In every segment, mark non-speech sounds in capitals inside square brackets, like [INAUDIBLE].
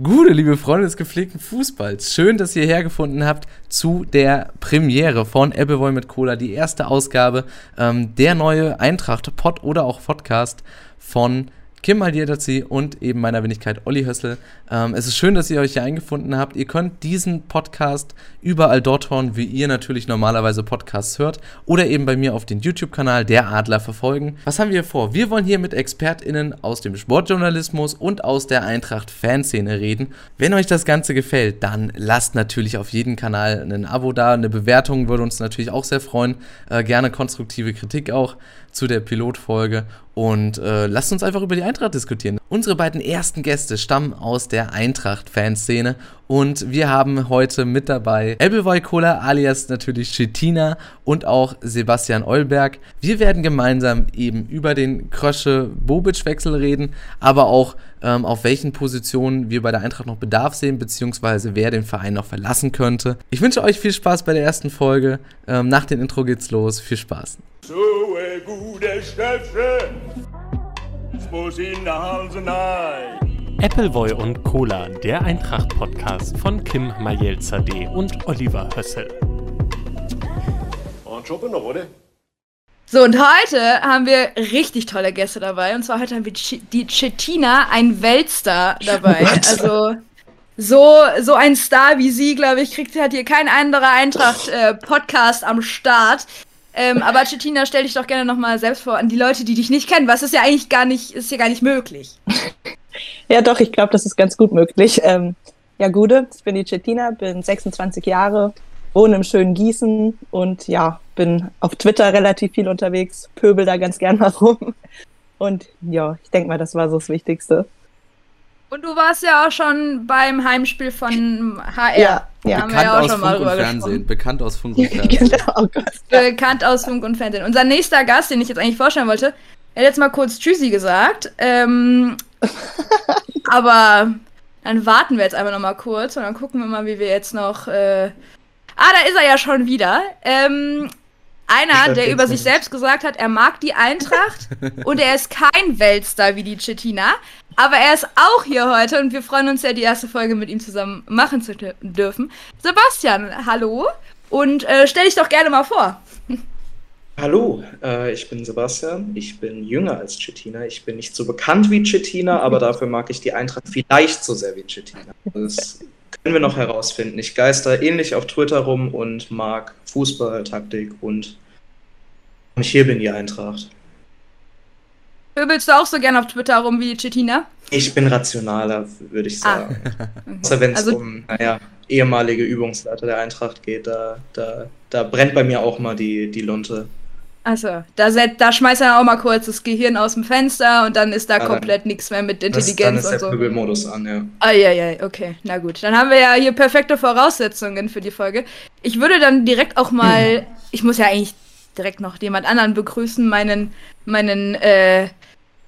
Gute, liebe Freunde des gepflegten Fußballs. Schön, dass ihr hergefunden habt zu der Premiere von Appleboy mit Cola, die erste Ausgabe, ähm, der neue Eintracht-Pod oder auch Podcast von Kim Aldiadazi und eben meiner Wenigkeit Olli Hössel. Ähm, es ist schön, dass ihr euch hier eingefunden habt. Ihr könnt diesen Podcast überall dort hören, wie ihr natürlich normalerweise Podcasts hört oder eben bei mir auf den YouTube-Kanal Der Adler verfolgen. Was haben wir vor? Wir wollen hier mit ExpertInnen aus dem Sportjournalismus und aus der Eintracht-Fanszene reden. Wenn euch das Ganze gefällt, dann lasst natürlich auf jedem Kanal ein Abo da. Eine Bewertung würde uns natürlich auch sehr freuen. Äh, gerne konstruktive Kritik auch zu der Pilotfolge und äh, lasst uns einfach über die Eintracht diskutieren. Unsere beiden ersten Gäste stammen aus der Eintracht-Fanszene und wir haben heute mit dabei Elbevoy Cola alias natürlich Chetina und auch Sebastian Eulberg. Wir werden gemeinsam eben über den Krösche-Bobic-Wechsel reden, aber auch ähm, auf welchen Positionen wir bei der Eintracht noch Bedarf sehen, beziehungsweise wer den Verein noch verlassen könnte. Ich wünsche euch viel Spaß bei der ersten Folge. Ähm, nach dem Intro geht's los. Viel Spaß. So a gute Stöpfe, muss in der Halse Appleboy und Cola, der Eintracht-Podcast von Kim Majelzadeh und Oliver Hössel. Und schon noch, oder? So, und heute haben wir richtig tolle Gäste dabei. Und zwar heute haben wir die Chetina, ein Weltstar dabei. Also so, so ein Star wie sie, glaube ich, kriegt hat hier kein anderer Eintracht-Podcast äh, am Start. Ähm, aber Chetina, stell dich doch gerne nochmal selbst vor an die Leute, die dich nicht kennen. Was ist ja eigentlich gar nicht, ist ja gar nicht möglich. Ja, doch, ich glaube, das ist ganz gut möglich. Ähm, ja, Gude, ich bin die Chetina, bin 26 Jahre, wohne im schönen Gießen und ja, bin auf Twitter relativ viel unterwegs, pöbel da ganz gern herum. Und ja, ich denke mal, das war so das Wichtigste. Und du warst ja auch schon beim Heimspiel von HR. Ja, ja. Haben bekannt wir ja auch aus schon Funk mal und Fernsehen. Bekannt aus Funk und [LAUGHS] Fernsehen. genau, Bekannt aus Funk und Fernsehen. Unser nächster Gast, den ich jetzt eigentlich vorstellen wollte, er hat jetzt mal kurz Tschüssi gesagt. Ähm, [LAUGHS] aber dann warten wir jetzt einfach noch mal kurz und dann gucken wir mal, wie wir jetzt noch. Äh ah, da ist er ja schon wieder. Ähm, einer, der über sich selbst gesagt hat, er mag die Eintracht [LAUGHS] und er ist kein Weltstar wie die Chetina, aber er ist auch hier heute und wir freuen uns ja, die erste Folge mit ihm zusammen machen zu dürfen. Sebastian, hallo und äh, stell dich doch gerne mal vor. Hallo, äh, ich bin Sebastian. Ich bin jünger als Chetina. Ich bin nicht so bekannt wie Chetina, aber dafür mag ich die Eintracht vielleicht so sehr wie Chetina. Das können wir noch herausfinden. Ich geister ähnlich auf Twitter rum und mag Fußball, Taktik und ich hier bin die Eintracht. Pöbelst du auch so gerne auf Twitter rum wie Chetina? Ich bin rationaler, würde ich ah. sagen. Ah. Außer wenn es also, um, naja, ehemalige Übungsleiter der Eintracht geht, da, da, da brennt bei mir auch mal die, die Lunte. Also, da, da schmeißt er auch mal kurz das Gehirn aus dem Fenster und dann ist da ja, komplett nichts mehr mit Intelligenz das, dann ist der und so. Pöbelmodus an, ja. Ah, ja, ja, okay, na gut. Dann haben wir ja hier perfekte Voraussetzungen für die Folge. Ich würde dann direkt auch mal, hm. [CLEARS THROAT] ich muss ja eigentlich direkt noch jemand anderen begrüßen, meinen, meinen äh,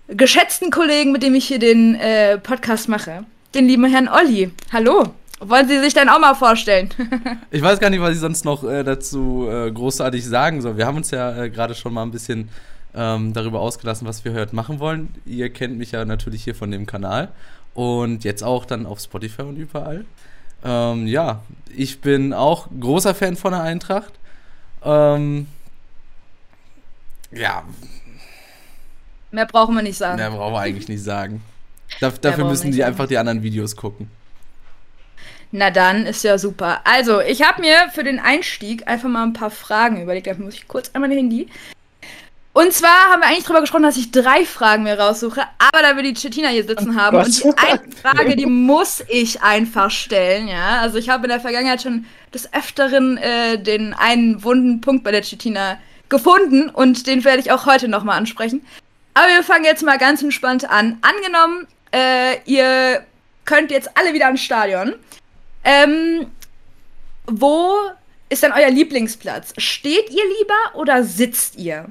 geschätzten Kollegen, mit dem ich hier den äh, Podcast mache, den lieben Herrn Olli. Hallo. Wollen Sie sich dann auch mal vorstellen? [LAUGHS] ich weiß gar nicht, was ich sonst noch äh, dazu äh, großartig sagen soll. Wir haben uns ja äh, gerade schon mal ein bisschen ähm, darüber ausgelassen, was wir heute machen wollen. Ihr kennt mich ja natürlich hier von dem Kanal und jetzt auch dann auf Spotify und überall. Ähm, ja, ich bin auch großer Fan von der Eintracht. Ähm, ja. Mehr brauchen wir nicht sagen. Mehr brauchen wir eigentlich nicht sagen. Da, [LAUGHS] dafür müssen die sagen. einfach die anderen Videos gucken. Na dann, ist ja super. Also, ich habe mir für den Einstieg einfach mal ein paar Fragen überlegt. Da muss ich kurz einmal mein Handy. Und zwar haben wir eigentlich drüber gesprochen, dass ich drei Fragen mir raussuche, aber da wir die Chetina hier sitzen oh haben Gott. und die eine Frage, die muss ich einfach stellen, ja. Also ich habe in der Vergangenheit schon des Öfteren äh, den einen wunden Punkt bei der Chetina gefunden und den werde ich auch heute nochmal ansprechen. Aber wir fangen jetzt mal ganz entspannt an. Angenommen, äh, ihr könnt jetzt alle wieder ins Stadion. Ähm, wo ist denn euer Lieblingsplatz? Steht ihr lieber oder sitzt ihr?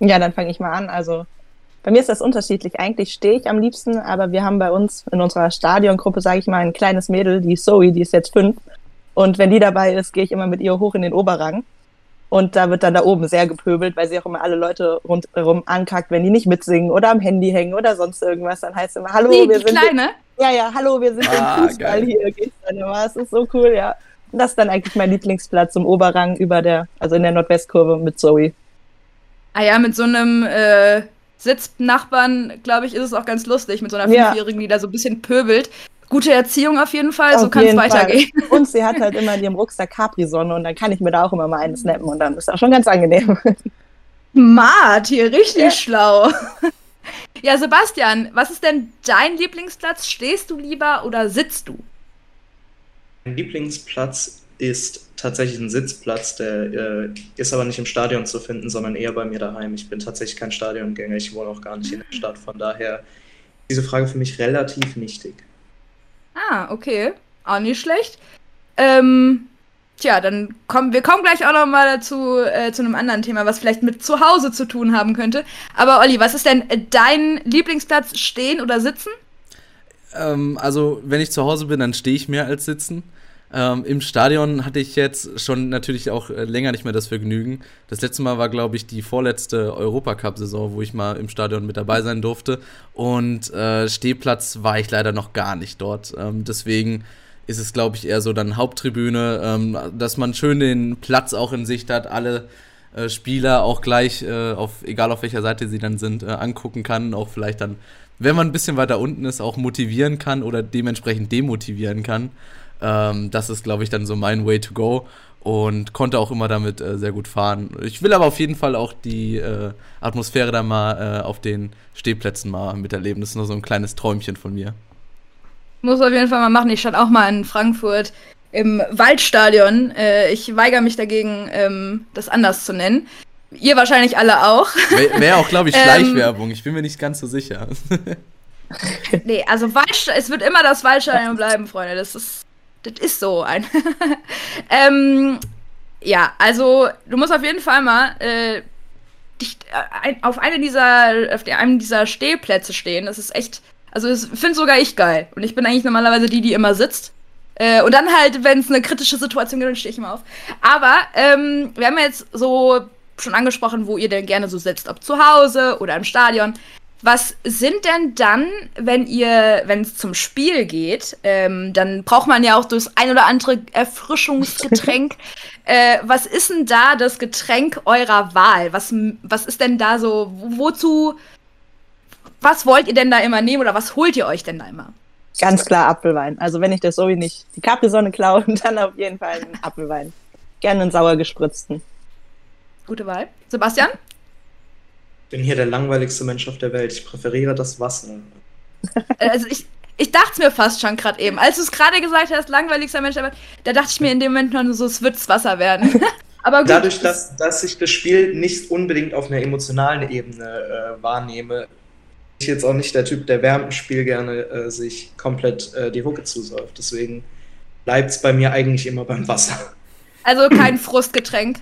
Ja, dann fange ich mal an. Also bei mir ist das unterschiedlich. Eigentlich stehe ich am liebsten, aber wir haben bei uns in unserer Stadiongruppe, sage ich mal, ein kleines Mädel, die Zoe, die ist jetzt fünf. Und wenn die dabei ist, gehe ich immer mit ihr hoch in den Oberrang. Und da wird dann da oben sehr gepöbelt, weil sie auch immer alle Leute rundherum ankackt, wenn die nicht mitsingen oder am Handy hängen oder sonst irgendwas. Dann heißt es immer, hallo, die, wir die sind. Kleine? Ja, ja, hallo, wir sind ah, im Fußball geil. hier, geht's dann immer. Es ist so cool, ja. Das ist dann eigentlich mein Lieblingsplatz im Oberrang über der, also in der Nordwestkurve mit Zoe. Ah ja, mit so einem äh, Sitznachbarn, glaube ich, ist es auch ganz lustig, mit so einer Fünfjährigen, die da so ein bisschen pöbelt. Gute Erziehung auf jeden Fall, auf so kann es weitergehen. Fall. Und sie hat halt immer in ihrem Rucksack Capri-Sonne und dann kann ich mir da auch immer mal einen snappen und dann ist das schon ganz angenehm. Mart, hier richtig ja. schlau. Ja, Sebastian, was ist denn dein Lieblingsplatz? Stehst du lieber oder sitzt du? Mein Lieblingsplatz ist tatsächlich ein Sitzplatz, der äh, ist aber nicht im Stadion zu finden, sondern eher bei mir daheim. Ich bin tatsächlich kein Stadiongänger, ich wohne auch gar nicht in der Stadt, von daher ist diese Frage für mich relativ nichtig. Ah, okay. Auch nicht schlecht. Ähm, tja, dann kommen wir kommen gleich auch noch mal dazu äh, zu einem anderen Thema, was vielleicht mit zu Hause zu tun haben könnte. Aber Olli, was ist denn dein Lieblingsplatz, stehen oder sitzen? Ähm, also, wenn ich zu Hause bin, dann stehe ich mehr als sitzen. Ähm, Im Stadion hatte ich jetzt schon natürlich auch äh, länger nicht mehr das Vergnügen. Das letzte Mal war, glaube ich, die vorletzte Europacup-Saison, wo ich mal im Stadion mit dabei sein durfte. Und äh, Stehplatz war ich leider noch gar nicht dort. Ähm, deswegen ist es, glaube ich, eher so dann Haupttribüne, ähm, dass man schön den Platz auch in Sicht hat, alle äh, Spieler auch gleich, äh, auf, egal auf welcher Seite sie dann sind, äh, angucken kann, auch vielleicht dann, wenn man ein bisschen weiter unten ist, auch motivieren kann oder dementsprechend demotivieren kann. Ähm, das ist, glaube ich, dann so mein Way to go und konnte auch immer damit äh, sehr gut fahren. Ich will aber auf jeden Fall auch die äh, Atmosphäre da mal äh, auf den Stehplätzen mal miterleben. Das ist nur so ein kleines Träumchen von mir. Muss auf jeden Fall mal machen. Ich stand auch mal in Frankfurt im Waldstadion. Äh, ich weigere mich dagegen, ähm, das anders zu nennen. Ihr wahrscheinlich alle auch. Wäre wär auch, glaube [LAUGHS] ich, ähm, Schleichwerbung. ich bin mir nicht ganz so sicher. [LAUGHS] nee, also Waldstadion, es wird immer das Waldstadion [LAUGHS] bleiben, Freunde. Das ist das ist so ein. [LAUGHS] ähm, ja, also du musst auf jeden Fall mal äh, dich, äh, auf eine dieser, auf einem dieser Stehplätze stehen. Das ist echt, also das finde sogar ich geil. Und ich bin eigentlich normalerweise die, die immer sitzt. Äh, und dann halt, wenn es eine kritische Situation gibt, dann stehe ich immer auf. Aber ähm, wir haben jetzt so schon angesprochen, wo ihr denn gerne so sitzt, ob zu Hause oder im Stadion. Was sind denn dann, wenn ihr, wenn es zum Spiel geht, ähm, dann braucht man ja auch das ein oder andere Erfrischungsgetränk. [LAUGHS] äh, was ist denn da das Getränk eurer Wahl? Was, was ist denn da so, wozu, was wollt ihr denn da immer nehmen oder was holt ihr euch denn da immer? Ganz klar Apfelwein. Also wenn ich das so wie nicht die Capri-Sonne klaue, [LAUGHS] dann auf jeden Fall einen Apfelwein. Gerne einen sauer gespritzten. Gute Wahl. Sebastian? Bin hier der langweiligste Mensch auf der Welt. Ich präferiere das Wasser. Also ich, ich dachte es mir fast schon gerade eben. Als du es gerade gesagt hast, langweiligster Mensch, aber da dachte ich mir in dem Moment noch so, es wird's Wasser werden. [LAUGHS] aber gut. Dadurch, dass, dass ich das Spiel nicht unbedingt auf einer emotionalen Ebene äh, wahrnehme, bin ich jetzt auch nicht der Typ, der während dem Spiel gerne äh, sich komplett äh, die Hucke zusäuft. Deswegen bleibt es bei mir eigentlich immer beim Wasser. Also kein Frustgetränk.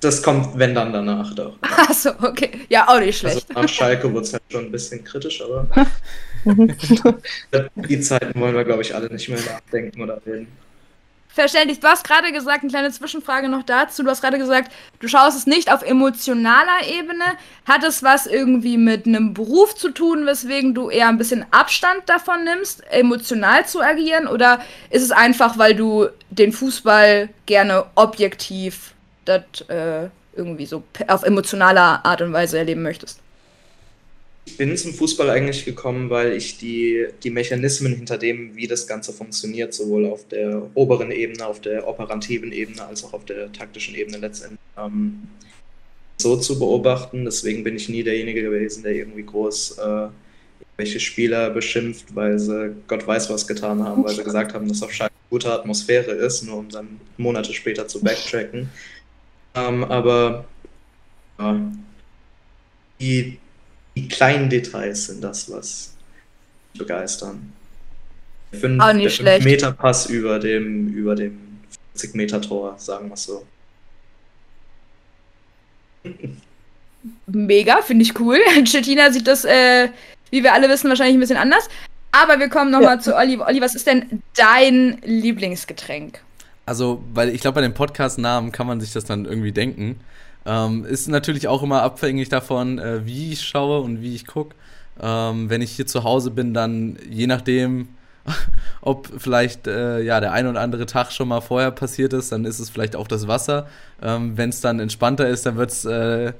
Das kommt, wenn dann danach doch. Achso, okay. Ja, auch nicht schlecht. Also nach Schalke wurde es halt schon ein bisschen kritisch, aber [LAUGHS] die Zeiten wollen wir, glaube ich, alle nicht mehr nachdenken oder reden. Verständlich. Du hast gerade gesagt, eine kleine Zwischenfrage noch dazu. Du hast gerade gesagt, du schaust es nicht auf emotionaler Ebene. Hat es was irgendwie mit einem Beruf zu tun, weswegen du eher ein bisschen Abstand davon nimmst, emotional zu agieren? Oder ist es einfach, weil du den Fußball gerne objektiv das äh, irgendwie so auf emotionaler Art und Weise erleben möchtest? Ich bin zum Fußball eigentlich gekommen, weil ich die, die Mechanismen hinter dem, wie das Ganze funktioniert, sowohl auf der oberen Ebene, auf der operativen Ebene, als auch auf der taktischen Ebene letztendlich ähm, so zu beobachten. Deswegen bin ich nie derjenige gewesen, der irgendwie groß äh, welche Spieler beschimpft, weil sie Gott weiß was getan haben, weil sie [LAUGHS] gesagt haben, dass auf Schalke gute Atmosphäre ist, nur um dann Monate später zu backtracken. Ähm, aber ja, die, die, kleinen Details sind das, was mich begeistern. Der 5 Meter Pass über dem, über dem 40 Meter Tor, sagen wir es so. Mega, finde ich cool. [LAUGHS] Stettina sieht das, äh, wie wir alle wissen, wahrscheinlich ein bisschen anders. Aber wir kommen nochmal ja. zu Olli. Olli, was ist denn dein Lieblingsgetränk? Also, weil ich glaube, bei den Podcast-Namen kann man sich das dann irgendwie denken. Ähm, ist natürlich auch immer abhängig davon, äh, wie ich schaue und wie ich gucke. Ähm, wenn ich hier zu Hause bin, dann je nachdem, [LAUGHS] ob vielleicht äh, ja, der ein oder andere Tag schon mal vorher passiert ist, dann ist es vielleicht auch das Wasser. Ähm, wenn es dann entspannter ist, dann wird es äh,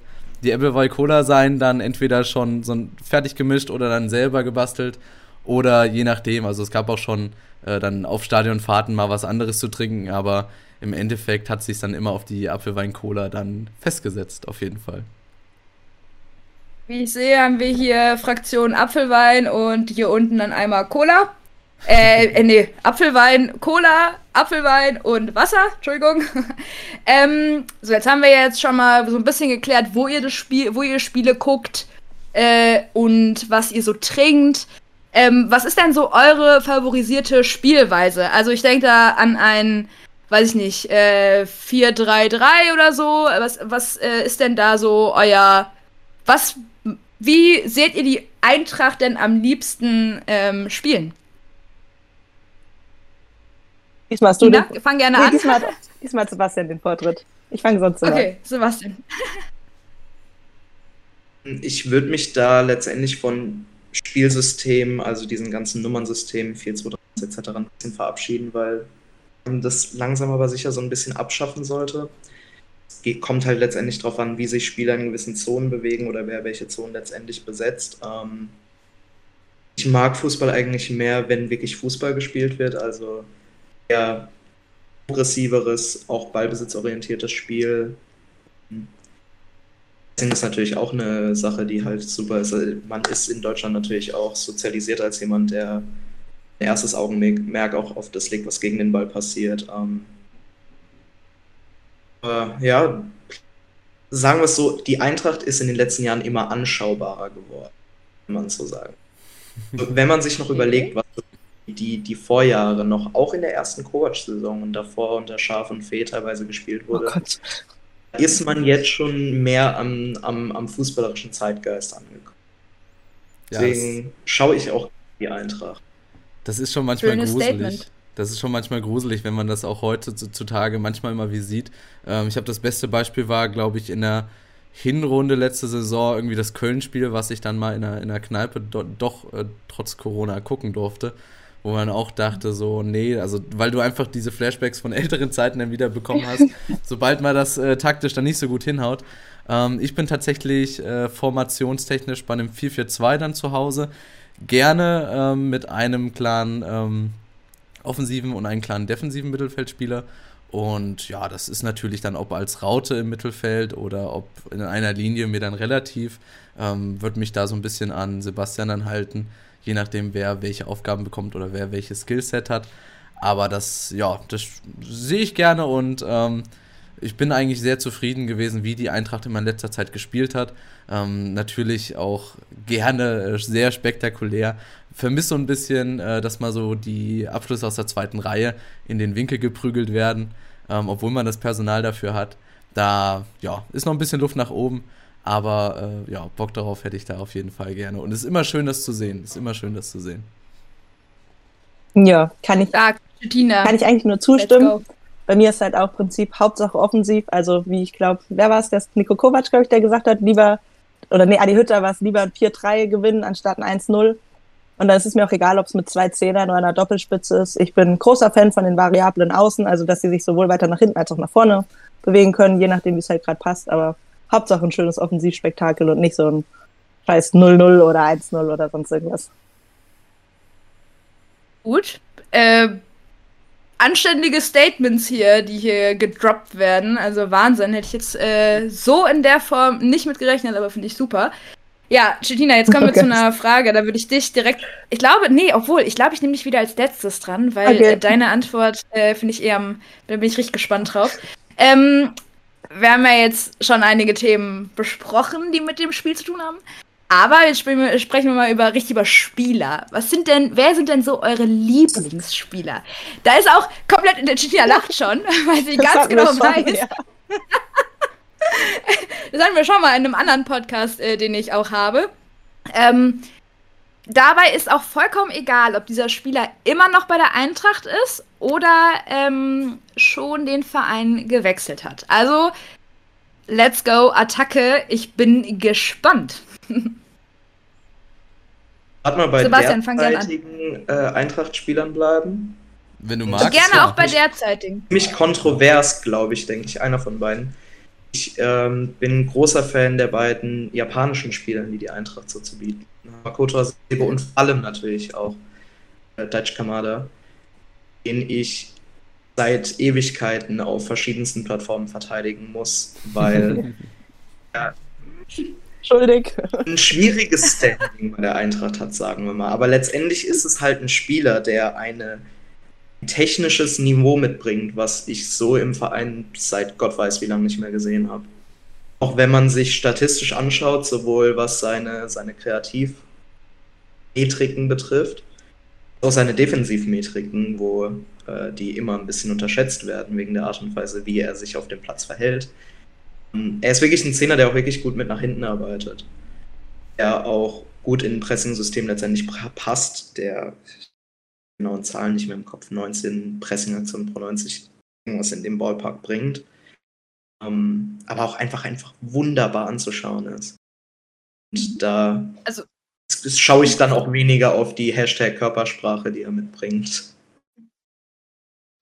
die Appleboy Cola sein, dann entweder schon so fertig gemischt oder dann selber gebastelt oder je nachdem. Also es gab auch schon äh, dann auf Stadionfahrten mal was anderes zu trinken, aber im Endeffekt hat sich dann immer auf die Apfelwein-Cola dann festgesetzt, auf jeden Fall. Wie ich sehe, haben wir hier Fraktion Apfelwein und hier unten dann einmal Cola. Äh, äh, nee, Apfelwein, Cola, Apfelwein und Wasser, Entschuldigung. [LAUGHS] ähm, so, jetzt haben wir jetzt schon mal so ein bisschen geklärt, wo ihr das Spiel, wo ihr Spiele guckt äh, und was ihr so trinkt. Ähm, was ist denn so eure favorisierte Spielweise? Also ich denke da an ein, weiß ich nicht, äh, 4-3-3 oder so. Was, was äh, ist denn da so euer, was, wie seht ihr die Eintracht denn am liebsten ähm, spielen? Diesmal hast du Ina, den, fang gerne nee, an. diesmal, hat, diesmal hat Sebastian den Vortritt. Ich fange sonst immer Okay, Sebastian. Ich würde mich da letztendlich von Spielsystemen, also diesen ganzen Nummernsystemen, 4, 2, 3 etc. ein bisschen verabschieden, weil man das langsam aber sicher so ein bisschen abschaffen sollte. Es kommt halt letztendlich darauf an, wie sich Spieler in gewissen Zonen bewegen oder wer welche Zonen letztendlich besetzt. Ähm, ich mag Fußball eigentlich mehr, wenn wirklich Fußball gespielt wird, also eher progressiveres, auch ballbesitzorientiertes Spiel. Ist natürlich auch eine Sache, die halt super ist. Also Man ist in Deutschland natürlich auch sozialisiert als jemand, der ein erstes Augenmerk auch auf das legt, was gegen den Ball passiert. Ähm, aber ja, sagen wir es so, die Eintracht ist in den letzten Jahren immer anschaubarer geworden, kann man so sagen. [LAUGHS] Wenn man sich noch überlegt, was die, die Vorjahre noch, auch in der ersten Kovac-Saison und davor unter Schaf und Fee teilweise gespielt Oh wurde, Gott. Ist man jetzt schon mehr am, am, am fußballerischen Zeitgeist angekommen. Ja, Deswegen schaue ich auch die Eintracht. das ist schon manchmal Schönes gruselig. Statement. Das ist schon manchmal gruselig, wenn man das auch heutzutage manchmal mal wie sieht. Ähm, ich habe das beste Beispiel war, glaube ich, in der Hinrunde letzte Saison irgendwie das Köln-Spiel, was ich dann mal in der, in der Kneipe do, doch äh, trotz Corona gucken durfte, wo man auch dachte so, nee, also weil du einfach diese Flashbacks von älteren Zeiten dann wieder bekommen hast, sobald mal das äh, taktisch dann nicht so gut hinhaut. Ähm, ich bin tatsächlich äh, formationstechnisch bei einem 4-4-2 dann zu Hause. Gerne ähm, mit einem klaren ähm, offensiven und einen klaren defensiven Mittelfeldspieler. Und ja, das ist natürlich dann, ob als Raute im Mittelfeld oder ob in einer Linie mir dann relativ, ähm, wird mich da so ein bisschen an Sebastian dann halten, je nachdem, wer welche Aufgaben bekommt oder wer welches Skillset hat. Aber das, ja, das sehe ich gerne und ähm, ich bin eigentlich sehr zufrieden gewesen, wie die Eintracht in letzter Zeit gespielt hat. Ähm, natürlich auch gerne äh, sehr spektakulär. Vermisse so ein bisschen, äh, dass mal so die Abschlüsse aus der zweiten Reihe in den Winkel geprügelt werden, ähm, obwohl man das Personal dafür hat. Da ja, ist noch ein bisschen Luft nach oben, aber äh, ja, Bock darauf hätte ich da auf jeden Fall gerne. Und es ist immer schön, das zu sehen. Es ist immer schön, das zu sehen. Ja, kann ich, Stark, Tina. kann ich eigentlich nur zustimmen. Bei mir ist halt auch Prinzip Hauptsache offensiv. Also wie ich glaube, wer war es? Der Niko Kovac, glaube ich, der gesagt hat, lieber, oder nee, Adi Hütter war es, lieber ein 4-3 gewinnen anstatt ein 1-0. Und dann ist es mir auch egal, ob es mit zwei Zehnern oder einer Doppelspitze ist. Ich bin großer Fan von den variablen Außen, also dass sie sich sowohl weiter nach hinten als auch nach vorne bewegen können, je nachdem, wie es halt gerade passt. Aber Hauptsache ein schönes Offensivspektakel und nicht so ein scheiß 0-0 oder 1-0 oder sonst irgendwas. Gut. Äh, anständige Statements hier, die hier gedroppt werden. Also Wahnsinn. Hätte ich jetzt äh, so in der Form nicht mit gerechnet, aber finde ich super. Ja, Chetina, jetzt kommen wir Okay. zu einer Frage. Da würde ich dich direkt. Ich glaube, nee, obwohl, ich glaube, ich nehme dich wieder als letztes dran, weil Okay. äh, deine Antwort äh, finde ich eher am. Da bin ich richtig gespannt drauf. Ähm, wir haben ja jetzt schon einige Themen besprochen, die mit dem Spiel zu tun haben. Aber jetzt sprechen wir, mal über richtig über Spieler. Was sind denn, wer sind denn so eure Lieblingsspieler? Da ist auch komplett, der Chetina lacht schon, [LAUGHS] weil sie ganz hatten wir genau schon, weiß, ja. [LAUGHS] das hatten wir schon mal in einem anderen Podcast, äh, den ich auch habe. Ähm, dabei ist auch vollkommen egal, ob dieser Spieler immer noch bei der Eintracht ist oder ähm, schon den Verein gewechselt hat. Also, let's go, Attacke. Ich bin gespannt. [LAUGHS] Warte mal bei Sebastian, derzeitigen äh, Eintracht-Spielern bleiben. Wenn du magst. Gerne ja. auch bei derzeitigen. Ziemlich kontrovers, glaube ich, denke ich, einer von beiden. Ich ähm, bin ein großer Fan der beiden japanischen Spieler, die die Eintracht so zu bieten. Makoto Asebe und vor allem natürlich auch äh, Daichi Kamada, den ich seit Ewigkeiten auf verschiedensten Plattformen verteidigen muss, weil [LAUGHS] Schuldig. ein schwieriges Standing bei der Eintracht hat, sagen wir mal. Aber letztendlich ist es halt ein Spieler, der eine ein technisches Niveau mitbringt, was ich so im Verein seit Gott weiß wie lange nicht mehr gesehen habe. Auch wenn man sich statistisch anschaut, sowohl was seine, seine Kreativmetriken betrifft, auch seine Defensivmetriken, wo äh, die immer ein bisschen unterschätzt werden wegen der Art und Weise, wie er sich auf dem Platz verhält. Ähm, Er ist wirklich ein Zehner, der auch wirklich gut mit nach hinten arbeitet. Der auch gut in ein Pressing-System letztendlich passt. Der genauen Zahlen nicht mehr im Kopf, 19 Pressing-Aktionen pro 90 irgendwas in dem Ballpark bringt. Ähm, aber auch einfach, einfach wunderbar anzuschauen ist. Und da Also- schaue ich dann auch weniger auf die Hashtag-Körpersprache, die er mitbringt.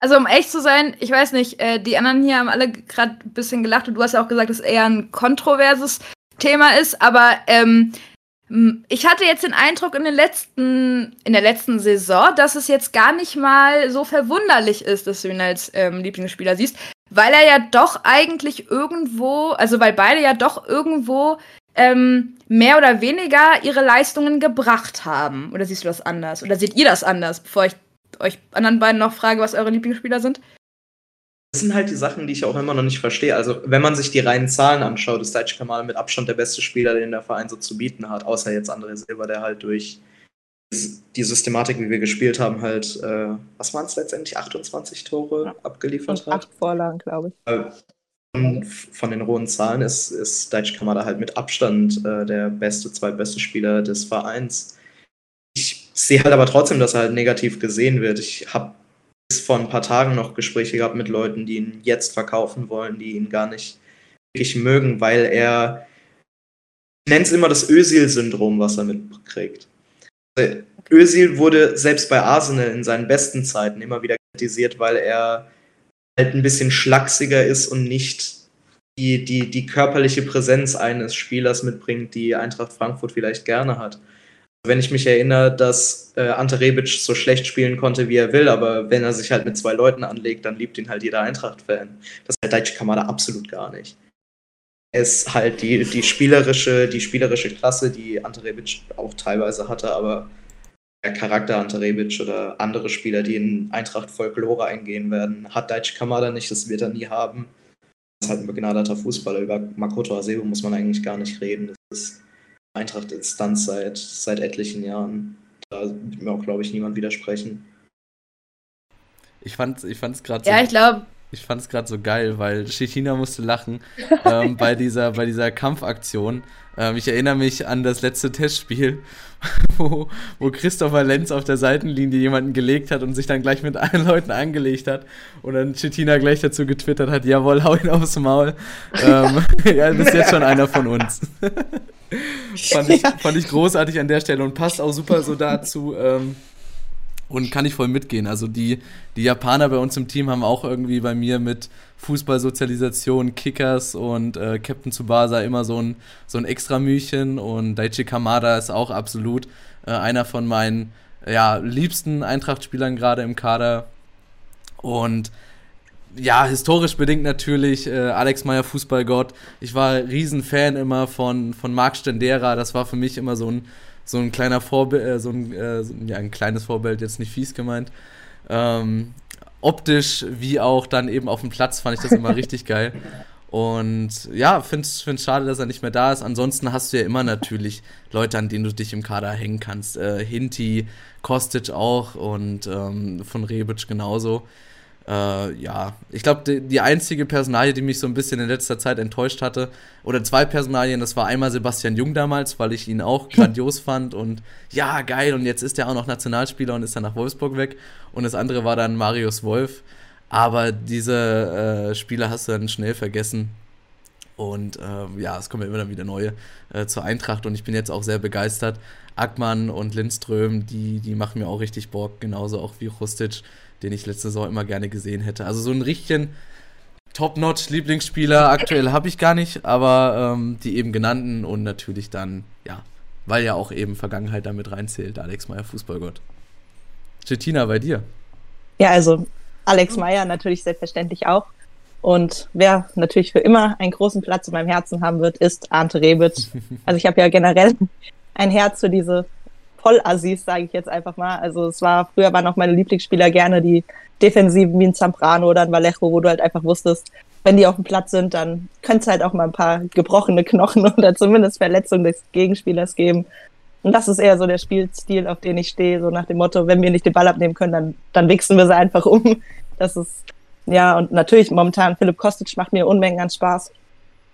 Also um echt zu sein, ich weiß nicht, äh, die anderen hier haben alle gerade ein bisschen gelacht und du hast ja auch gesagt, dass eher ein kontroverses Thema ist, aber ähm, ich hatte jetzt den Eindruck in den letzten, in der letzten Saison, dass es jetzt gar nicht mal so verwunderlich ist, dass du ihn als ähm, Lieblingsspieler siehst, weil er ja doch eigentlich irgendwo, also weil beide ja doch irgendwo ähm, mehr oder weniger ihre Leistungen gebracht haben. Oder siehst du das anders? Oder seht ihr das anders, bevor ich euch anderen beiden noch frage, was eure Lieblingsspieler sind? Das sind halt die Sachen, die ich auch immer noch nicht verstehe. Also, wenn man sich die reinen Zahlen anschaut, ist Daichi Kamada mit Abstand der beste Spieler, den der Verein so zu bieten hat, außer jetzt André Silber, der halt durch die Systematik, wie wir gespielt haben, halt, äh, was waren es letztendlich, 28 Tore Ja. abgeliefert Und hat. acht Vorlagen, glaube ich. Und von den rohen Zahlen ist, ist Daichi Kamada halt mit Abstand äh, der beste, zweitbeste Spieler des Vereins. Ich sehe halt aber trotzdem, dass er halt negativ gesehen wird. Ich habe vor ein paar Tagen noch Gespräche gehabt mit Leuten, die ihn jetzt verkaufen wollen, die ihn gar nicht wirklich mögen, weil er ich nenne es immer das Özil-Syndrom, was er mitkriegt. Also, Özil wurde selbst bei Arsenal in seinen besten Zeiten immer wieder kritisiert, weil er halt ein bisschen schlachsiger ist und nicht die, die, die körperliche Präsenz eines Spielers mitbringt, die Eintracht Frankfurt vielleicht gerne hat. Wenn ich mich erinnere, dass äh, Ante Rebic so schlecht spielen konnte, wie er will, aber wenn er sich halt mit zwei Leuten anlegt, dann liebt ihn halt jeder Eintracht-Fan. Das halt Daichi Kamada absolut gar nicht. Er ist halt die, die, spielerische, die spielerische Klasse, die Ante Rebic auch teilweise hatte, aber der Charakter Ante Rebic oder andere Spieler, die in Eintracht Folklore eingehen werden, hat Daichi Kamada nicht, das wird er nie haben. Das ist halt ein begnadeter Fußballer. Über Makoto Asebo muss man eigentlich gar nicht reden. Das ist Eintracht-Instanz seit, seit etlichen Jahren. Da wird mir auch, glaube ich, niemand widersprechen. Ich fand's, ich fand's gerade so, Ja, ich glaube, ich fand's grad so geil, weil Chitina musste lachen [LAUGHS] ähm, bei, dieser, bei dieser Kampfaktion. Ähm, ich erinnere mich an das letzte Testspiel, [LAUGHS] wo, wo Christopher Lenz auf der Seitenlinie jemanden gelegt hat und sich dann gleich mit allen Leuten angelegt hat. Und dann Chitina gleich dazu getwittert hat, jawohl, hau ihn aufs Maul. ähm, [LAUGHS] ja, du bist jetzt schon einer von uns. fand, ich, fand ich großartig an der Stelle und passt auch super so dazu. Ähm, und kann ich voll mitgehen. Also die, die Japaner bei uns im Team haben auch irgendwie bei mir mit Fußballsozialisation, Kickers und äh, Captain Tsubasa immer so ein, so ein extra Mühchen und Daichi Kamada ist auch absolut äh, einer von meinen ja, liebsten Eintracht-Spielern gerade im Kader. Und ja, historisch bedingt natürlich äh, Alex Meyer Fußballgott. Ich war Riesenfan immer von, von Marc Stendera. Das war für mich immer so ein, so ein kleiner Vorbild, äh, so ein, äh, so, ja, ein kleines Vorbild, jetzt nicht fies gemeint. Ähm, optisch wie auch dann eben auf dem Platz fand ich das immer [LAUGHS] richtig geil. Und ja, finde es schade, dass er nicht mehr da ist. Ansonsten hast du ja immer natürlich Leute, an denen du dich im Kader hängen kannst. Äh, Hinti, Kostic auch und ähm, von Rebic genauso. Äh, ja, ich glaube, die, die, einzige Personalie, die mich so ein bisschen in letzter Zeit enttäuscht hatte, oder zwei Personalien, das war einmal Sebastian Jung damals, weil ich ihn auch [LAUGHS] grandios fand und ja, geil, und jetzt ist er auch noch Nationalspieler und ist dann nach Wolfsburg weg. Und das andere war dann Marius Wolf. Aber diese äh, Spieler hast du dann schnell vergessen. Und äh, ja, es kommen ja immer dann wieder neue äh, zur Eintracht und ich bin jetzt auch sehr begeistert. Ackmann und Lindström, die, die machen mir auch richtig Bock, genauso auch wie Rustic, den ich letzte Saison immer gerne gesehen hätte. Also so ein richtigen Top-Notch-Lieblingsspieler aktuell habe ich gar nicht, aber ähm, die eben genannten und natürlich dann, ja, weil ja auch eben Vergangenheit damit reinzählt, Alex Meyer, Fußballgott. Cettina, bei dir? Ja, also Alex Meyer natürlich selbstverständlich auch. Und wer natürlich für immer einen großen Platz in meinem Herzen haben wird, ist Ante Rebic. [LAUGHS] Also ich habe ja generell ein Herz für diese Vollassis, sage ich jetzt einfach mal. Also es war, früher waren auch meine Lieblingsspieler gerne die Defensiven wie ein Zamprano oder ein Vallejo, wo du halt einfach wusstest, wenn die auf dem Platz sind, dann könnte es halt auch mal ein paar gebrochene Knochen [LAUGHS] oder zumindest Verletzungen des Gegenspielers geben. Und das ist eher so der Spielstil, auf den ich stehe, so nach dem Motto, wenn wir nicht den Ball abnehmen können, dann, dann wichsen wir sie einfach um. Das ist, ja, und natürlich momentan Philipp Kostic macht mir Unmengen an Spaß.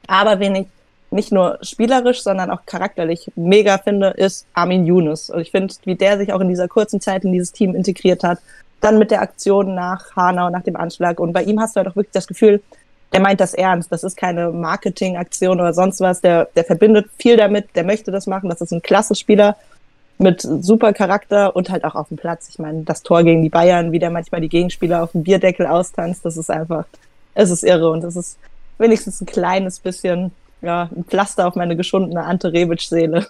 Aber wen ich nicht nur spielerisch, sondern auch charakterlich mega finde, ist Armin Younes. Und ich finde, wie der sich auch in dieser kurzen Zeit in dieses Team integriert hat, dann mit der Aktion nach Hanau, nach dem Anschlag. Und bei ihm hast du halt auch wirklich das Gefühl, der meint das ernst. Das ist keine Marketingaktion oder sonst was. Der, der verbindet viel damit, der möchte das machen. Das ist ein klasse Spieler mit super Charakter und halt auch auf dem Platz. Ich meine, das Tor gegen die Bayern, wie der manchmal die Gegenspieler auf dem Bierdeckel austanzt, das ist einfach, es ist irre und es ist wenigstens ein kleines bisschen, ja, ein Pflaster auf meine geschundene Ante Rebic-Seele.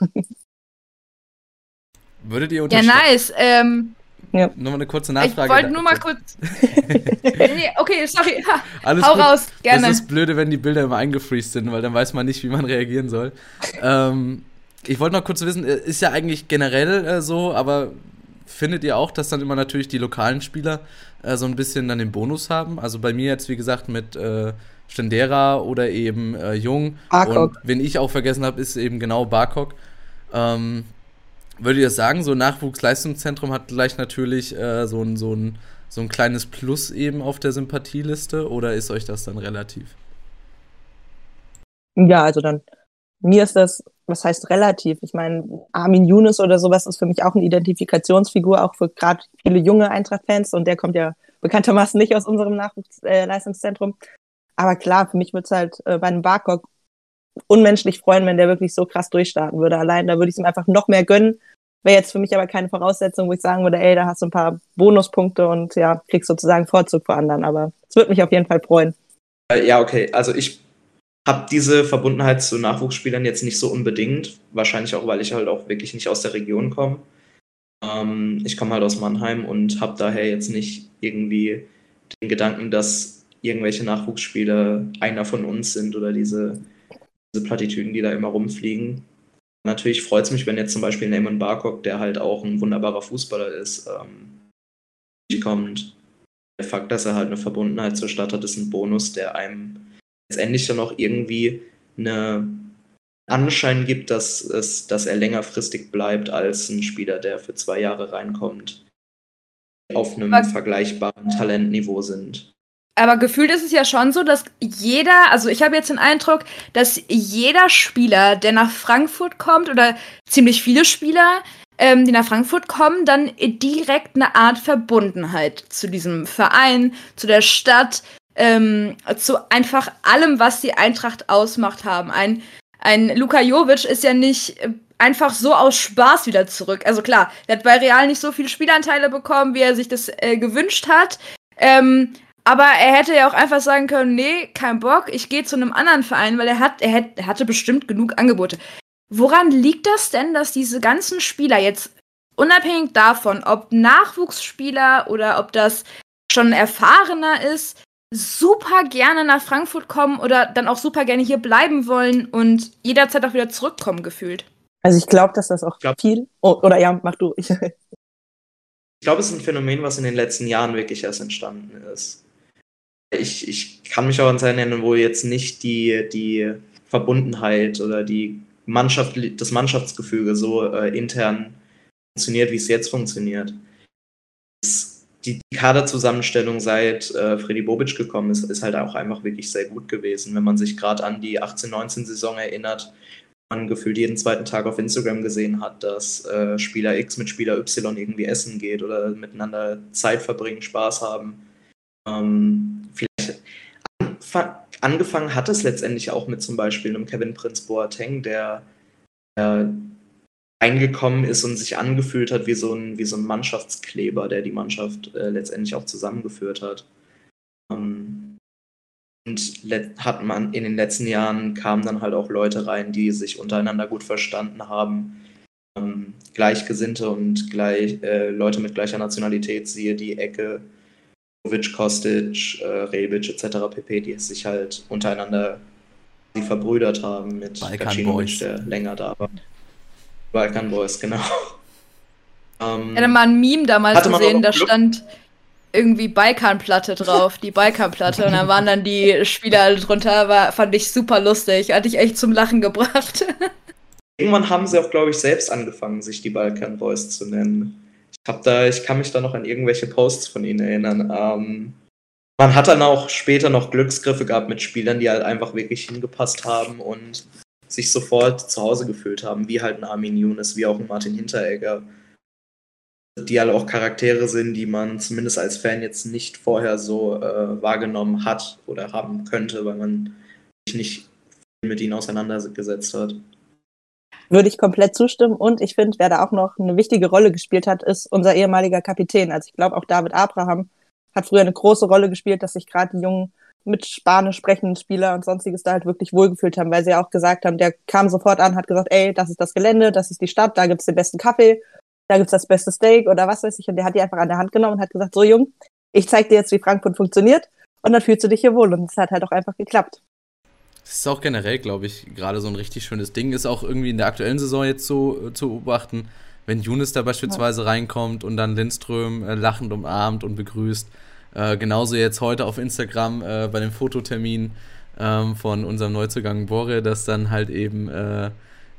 Würdet ihr unterschreiben? Ja, nice. Ähm, ja. Nur mal eine kurze Nachfrage. Ich wollte nur mal kurz. [LAUGHS] nee, okay, sorry. [LAUGHS] Alles Hau gut. raus, gerne. Das ist blöde, wenn die Bilder immer eingefriest sind, weil dann weiß man nicht, wie man reagieren soll. ähm, ich wollte noch kurz wissen, äh, ist ja eigentlich generell äh, so, aber findet ihr auch, dass dann immer natürlich die lokalen Spieler äh, so ein bisschen dann den Bonus haben? Also bei mir jetzt, wie gesagt, mit äh, Stendera oder eben äh, Jung. Barkok. Und wen ich auch vergessen habe, ist eben genau Barkok. Ähm, würdet ihr sagen, so ein Nachwuchsleistungszentrum hat gleich natürlich äh, so, ein, so, ein, so ein kleines Plus eben auf der Sympathieliste oder ist euch das dann relativ? Ja, also dann, mir ist das, was heißt relativ? Ich meine, Armin Younes oder sowas ist für mich auch eine Identifikationsfigur, auch für gerade viele junge Eintracht-Fans und der kommt ja bekanntermaßen nicht aus unserem Nachwuchsleistungszentrum. Äh, Aber klar, für mich wird es halt äh, bei einem Barkok unmenschlich freuen, wenn der wirklich so krass durchstarten würde. Allein da würde ich es ihm einfach noch mehr gönnen. Wäre jetzt für mich aber keine Voraussetzung, wo ich sagen würde, ey, da hast du ein paar Bonuspunkte und ja, kriegst sozusagen Vorzug vor anderen. Aber es würde mich auf jeden Fall freuen. Äh, ja, okay. Also ich habe diese Verbundenheit zu Nachwuchsspielern jetzt nicht so unbedingt. Wahrscheinlich auch, weil ich halt auch wirklich nicht aus der Region komme. Ähm, ich komme halt aus Mannheim und habe daher jetzt nicht irgendwie den Gedanken, dass irgendwelche Nachwuchsspieler einer von uns sind oder diese diese Plattitüden, die da immer rumfliegen. Natürlich freut es mich, wenn jetzt zum Beispiel Neyman Barkok, der halt auch ein wunderbarer Fußballer ist, ähm, kommt. Der Fakt, dass er halt eine Verbundenheit zur Stadt hat, ist ein Bonus, der einem letztendlich dann auch irgendwie eine Anschein gibt, dass, es, dass er längerfristig bleibt als ein Spieler, der für zwei Jahre reinkommt, auf einem vergleichbaren Talentniveau sind. Aber gefühlt ist es ja schon so, dass jeder, also ich habe jetzt den Eindruck, dass jeder Spieler, der nach Frankfurt kommt, oder ziemlich viele Spieler, ähm, die nach Frankfurt kommen, dann direkt eine Art Verbundenheit zu diesem Verein, zu der Stadt, ähm, zu einfach allem, was die Eintracht ausmacht haben. Ein, ein Luka Jovic ist ja nicht äh, einfach so aus Spaß wieder zurück. Also klar, er hat bei Real nicht so viele Spielanteile bekommen, wie er sich das äh, gewünscht hat. Ähm, aber er hätte ja auch einfach sagen können, nee, kein Bock, ich gehe zu einem anderen Verein, weil er hat, er, hätte, er hatte bestimmt genug Angebote. Woran liegt das denn, dass diese ganzen Spieler jetzt unabhängig davon, ob Nachwuchsspieler oder ob das schon erfahrener ist, super gerne nach Frankfurt kommen oder dann auch super gerne hier bleiben wollen und jederzeit auch wieder zurückkommen gefühlt? Also ich glaube, dass das auch glaub, viel. Oh, oder ja, mach du. [LAUGHS] ich glaube, es ist ein Phänomen, was in den letzten Jahren wirklich erst entstanden ist ich, ich kann mich auch an Zeiten erinnern, wo jetzt nicht die, die Verbundenheit oder die Mannschaft, das Mannschaftsgefüge so äh, intern funktioniert, wie es jetzt funktioniert. die Kaderzusammenstellung seit äh, Freddy Bobic gekommen ist, ist halt auch einfach wirklich sehr gut gewesen. Wenn man sich gerade an die 18-19-Saison erinnert, man gefühlt jeden zweiten Tag auf Instagram gesehen hat, dass äh, Spieler X mit Spieler Y irgendwie essen geht oder miteinander Zeit verbringen, Spaß haben. Ähm, vielleicht angefangen hat es letztendlich auch mit zum Beispiel einem Kevin Prince Boateng, der äh, eingekommen ist und sich angefühlt hat wie so ein, wie so ein Mannschaftskleber, der die Mannschaft äh, letztendlich auch zusammengeführt hat. Ähm, und hat man in den letzten Jahren kamen dann halt auch Leute rein, die sich untereinander gut verstanden haben. Ähm, Gleichgesinnte und gleich, äh, Leute mit gleicher Nationalität, siehe die Ecke, Jovic, Kostic, äh, Rebic etc. pp., die sich halt untereinander verbrüdert haben mit Balkan der länger da war. Balkan Boys, genau. Ähm, ja, dann mal ein Meme damals gesehen, da stand irgendwie Balkanplatte drauf, die Balkanplatte, und dann waren dann die Spieler drunter, war, fand ich super lustig, hatte ich echt zum Lachen gebracht. [LAUGHS] Irgendwann haben sie auch, glaube ich, selbst angefangen, sich die Balkan Boys zu nennen. Ich hab da, ich kann mich da noch an irgendwelche Posts von ihnen erinnern. Ähm, man hat dann auch später noch Glücksgriffe gehabt mit Spielern, die halt einfach wirklich hingepasst haben und sich sofort zu Hause gefühlt haben, wie halt ein Armin Younes, wie auch ein Martin Hinteregger, die alle auch Charaktere sind, die man zumindest als Fan jetzt nicht vorher so äh, wahrgenommen hat oder haben könnte, weil man sich nicht mit ihnen auseinandergesetzt hat. Würde ich komplett zustimmen und ich finde, wer da auch noch eine wichtige Rolle gespielt hat, ist unser ehemaliger Kapitän. Also ich glaube auch David Abraham hat früher eine große Rolle gespielt, dass sich gerade die jungen mit Spanisch sprechenden Spieler und sonstiges da halt wirklich wohlgefühlt haben, weil sie ja auch gesagt haben, der kam sofort an, hat gesagt, ey, das ist das Gelände, das ist die Stadt, da gibt's den besten Kaffee, da gibt's das beste Steak oder was weiß ich. Und der hat die einfach an der Hand genommen und hat gesagt, so Jung, ich zeig dir jetzt, wie Frankfurt funktionioniert und dann fühlst du dich hier wohl. Und es hat halt auch einfach geklappt. Das ist auch generell, glaube ich, gerade so ein richtig schönes Ding. Ist auch irgendwie in der aktuellen Saison jetzt so äh, zu beobachten, wenn Younes da beispielsweise ja. reinkommt und dann Lindström äh, lachend umarmt und begrüßt äh, genauso jetzt heute auf Instagram äh, bei dem Fototermin ähm, von unserem Neuzugang Borre, dass dann halt eben äh,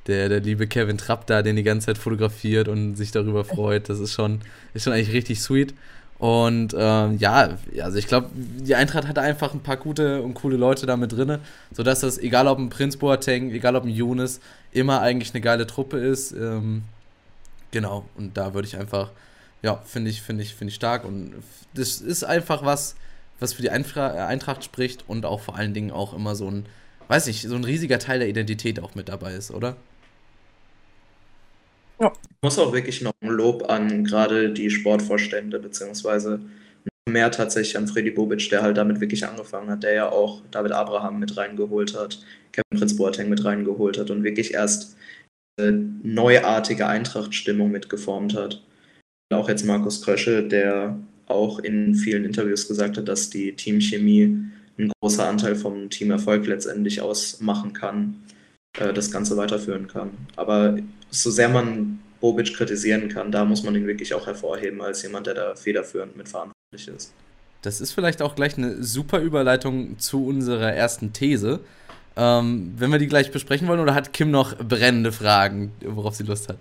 der, der liebe Kevin Trapp da den die ganze Zeit fotografiert und sich darüber freut. Das ist schon, ist schon eigentlich richtig sweet. Und ähm, ja, also ich glaube, die Eintracht hat einfach ein paar gute und coole Leute da mit drin, sodass das, egal ob ein Prinz Boateng, egal ob ein Younes, immer eigentlich eine geile Truppe ist. Ähm, genau, und da würde ich einfach ja, finde ich, finde ich, finde ich stark. Und das ist einfach was, was für die Eintracht spricht und auch vor allen Dingen auch immer so ein, weiß nicht, so ein riesiger Teil der Identität auch mit dabei ist, oder? Ja. Ich muss auch wirklich noch ein Lob an gerade die Sportvorstände, beziehungsweise mehr tatsächlich an Freddy Bobic, der halt damit wirklich angefangen hat, der ja auch David Abraham mit reingeholt hat, Kevin Prinz Boateng mit reingeholt hat und wirklich erst neuartige Eintracht-Stimmung mitgeformt hat auch jetzt Markus Krösche, der auch in vielen Interviews gesagt hat, dass die Teamchemie ein großer Anteil vom Teamerfolg letztendlich ausmachen kann, äh, das Ganze weiterführen kann. Aber so sehr man Bobic kritisieren kann, da muss man ihn wirklich auch hervorheben als jemand, der da federführend mitverantwortlich ist. Das ist vielleicht auch gleich eine super Überleitung zu unserer ersten These. Ähm, wenn wir die gleich besprechen wollen, oder hat Kim noch brennende Fragen, worauf sie Lust hat?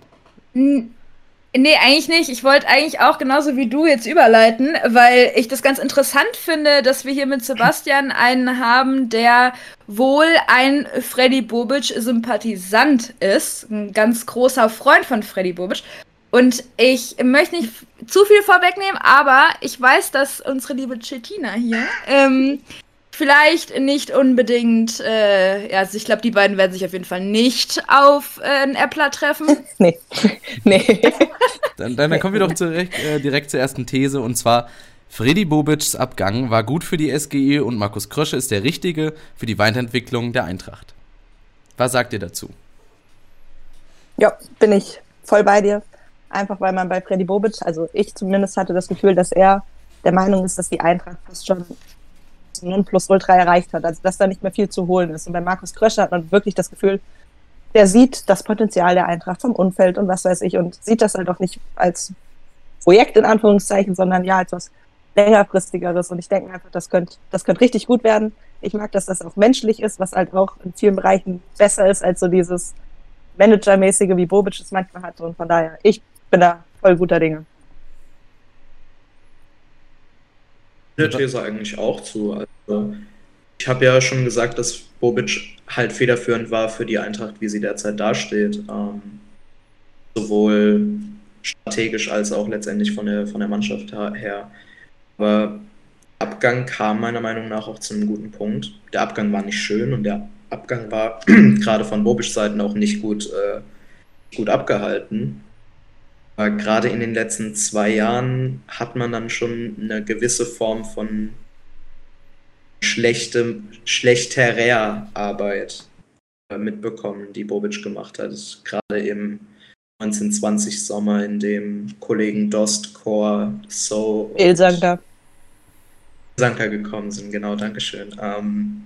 Nee, eigentlich nicht. Ich wollte eigentlich auch genauso wie du jetzt überleiten, weil ich das ganz interessant finde, dass wir hier mit Sebastian einen haben, der wohl ein Freddy Bobic-Sympathisant ist, ein ganz großer Freund von Freddy Bobic. Und ich möchte nicht zu viel vorwegnehmen, aber ich weiß, dass unsere liebe Chetina hier ähm, vielleicht nicht unbedingt, äh, ja, also ich glaube, die beiden werden sich auf jeden Fall nicht auf äh, ein Äppler treffen. [LAUGHS] nee. [LAUGHS] nee. [LAUGHS] dann, dann, dann, kommen wir doch direkt, äh, direkt zur ersten These und zwar. Freddy Bobics Abgang war gut für die SGE und Markus Krösche ist der Richtige für die Weiterentwicklung der Eintracht. Was sagt ihr dazu? Ja, bin ich voll bei dir. Einfach weil man bei Freddy Bobic, also ich zumindest hatte das Gefühl, dass er der Meinung ist, dass die Eintracht fast schon Nonplusultra erreicht hat, also dass da nicht mehr viel zu holen ist. Und bei Markus Kröscher hat man wirklich das Gefühl, der sieht das Potenzial der Eintracht vom Umfeld und was weiß ich und sieht das halt auch nicht als Projekt in Anführungszeichen, sondern ja als was längerfristigeres. Und ich denke einfach, das könnte, das könnte richtig gut werden. Ich mag, dass das auch menschlich ist, was halt auch in vielen Bereichen besser ist als so dieses Managermäßige, wie Bobic es manchmal hat. Und von daher, ich bin da voll guter Dinge. Der These eigentlich auch zu. Also, ich habe ja schon gesagt, dass Bobic halt federführend war für die Eintracht, wie sie derzeit dasteht. Ähm, sowohl strategisch als auch letztendlich von der, von der Mannschaft her. Aber Abgang kam meiner Meinung nach auch zu einem guten Punkt. Der Abgang war nicht schön und der Abgang war [CLEARS THROAT] gerade von Bobisch Seiten auch nicht gut, äh, gut abgehalten. Gerade in den letzten zwei Jahren hat man dann schon eine gewisse Form von schlechte, schlechterer Arbeit äh, mitbekommen, die Bobic gemacht hat. Gerade im 1920 Sommer, in dem Kollegen Dost, Core, So und Ilsanker. Sanka gekommen sind, genau, Dankeschön. Ähm,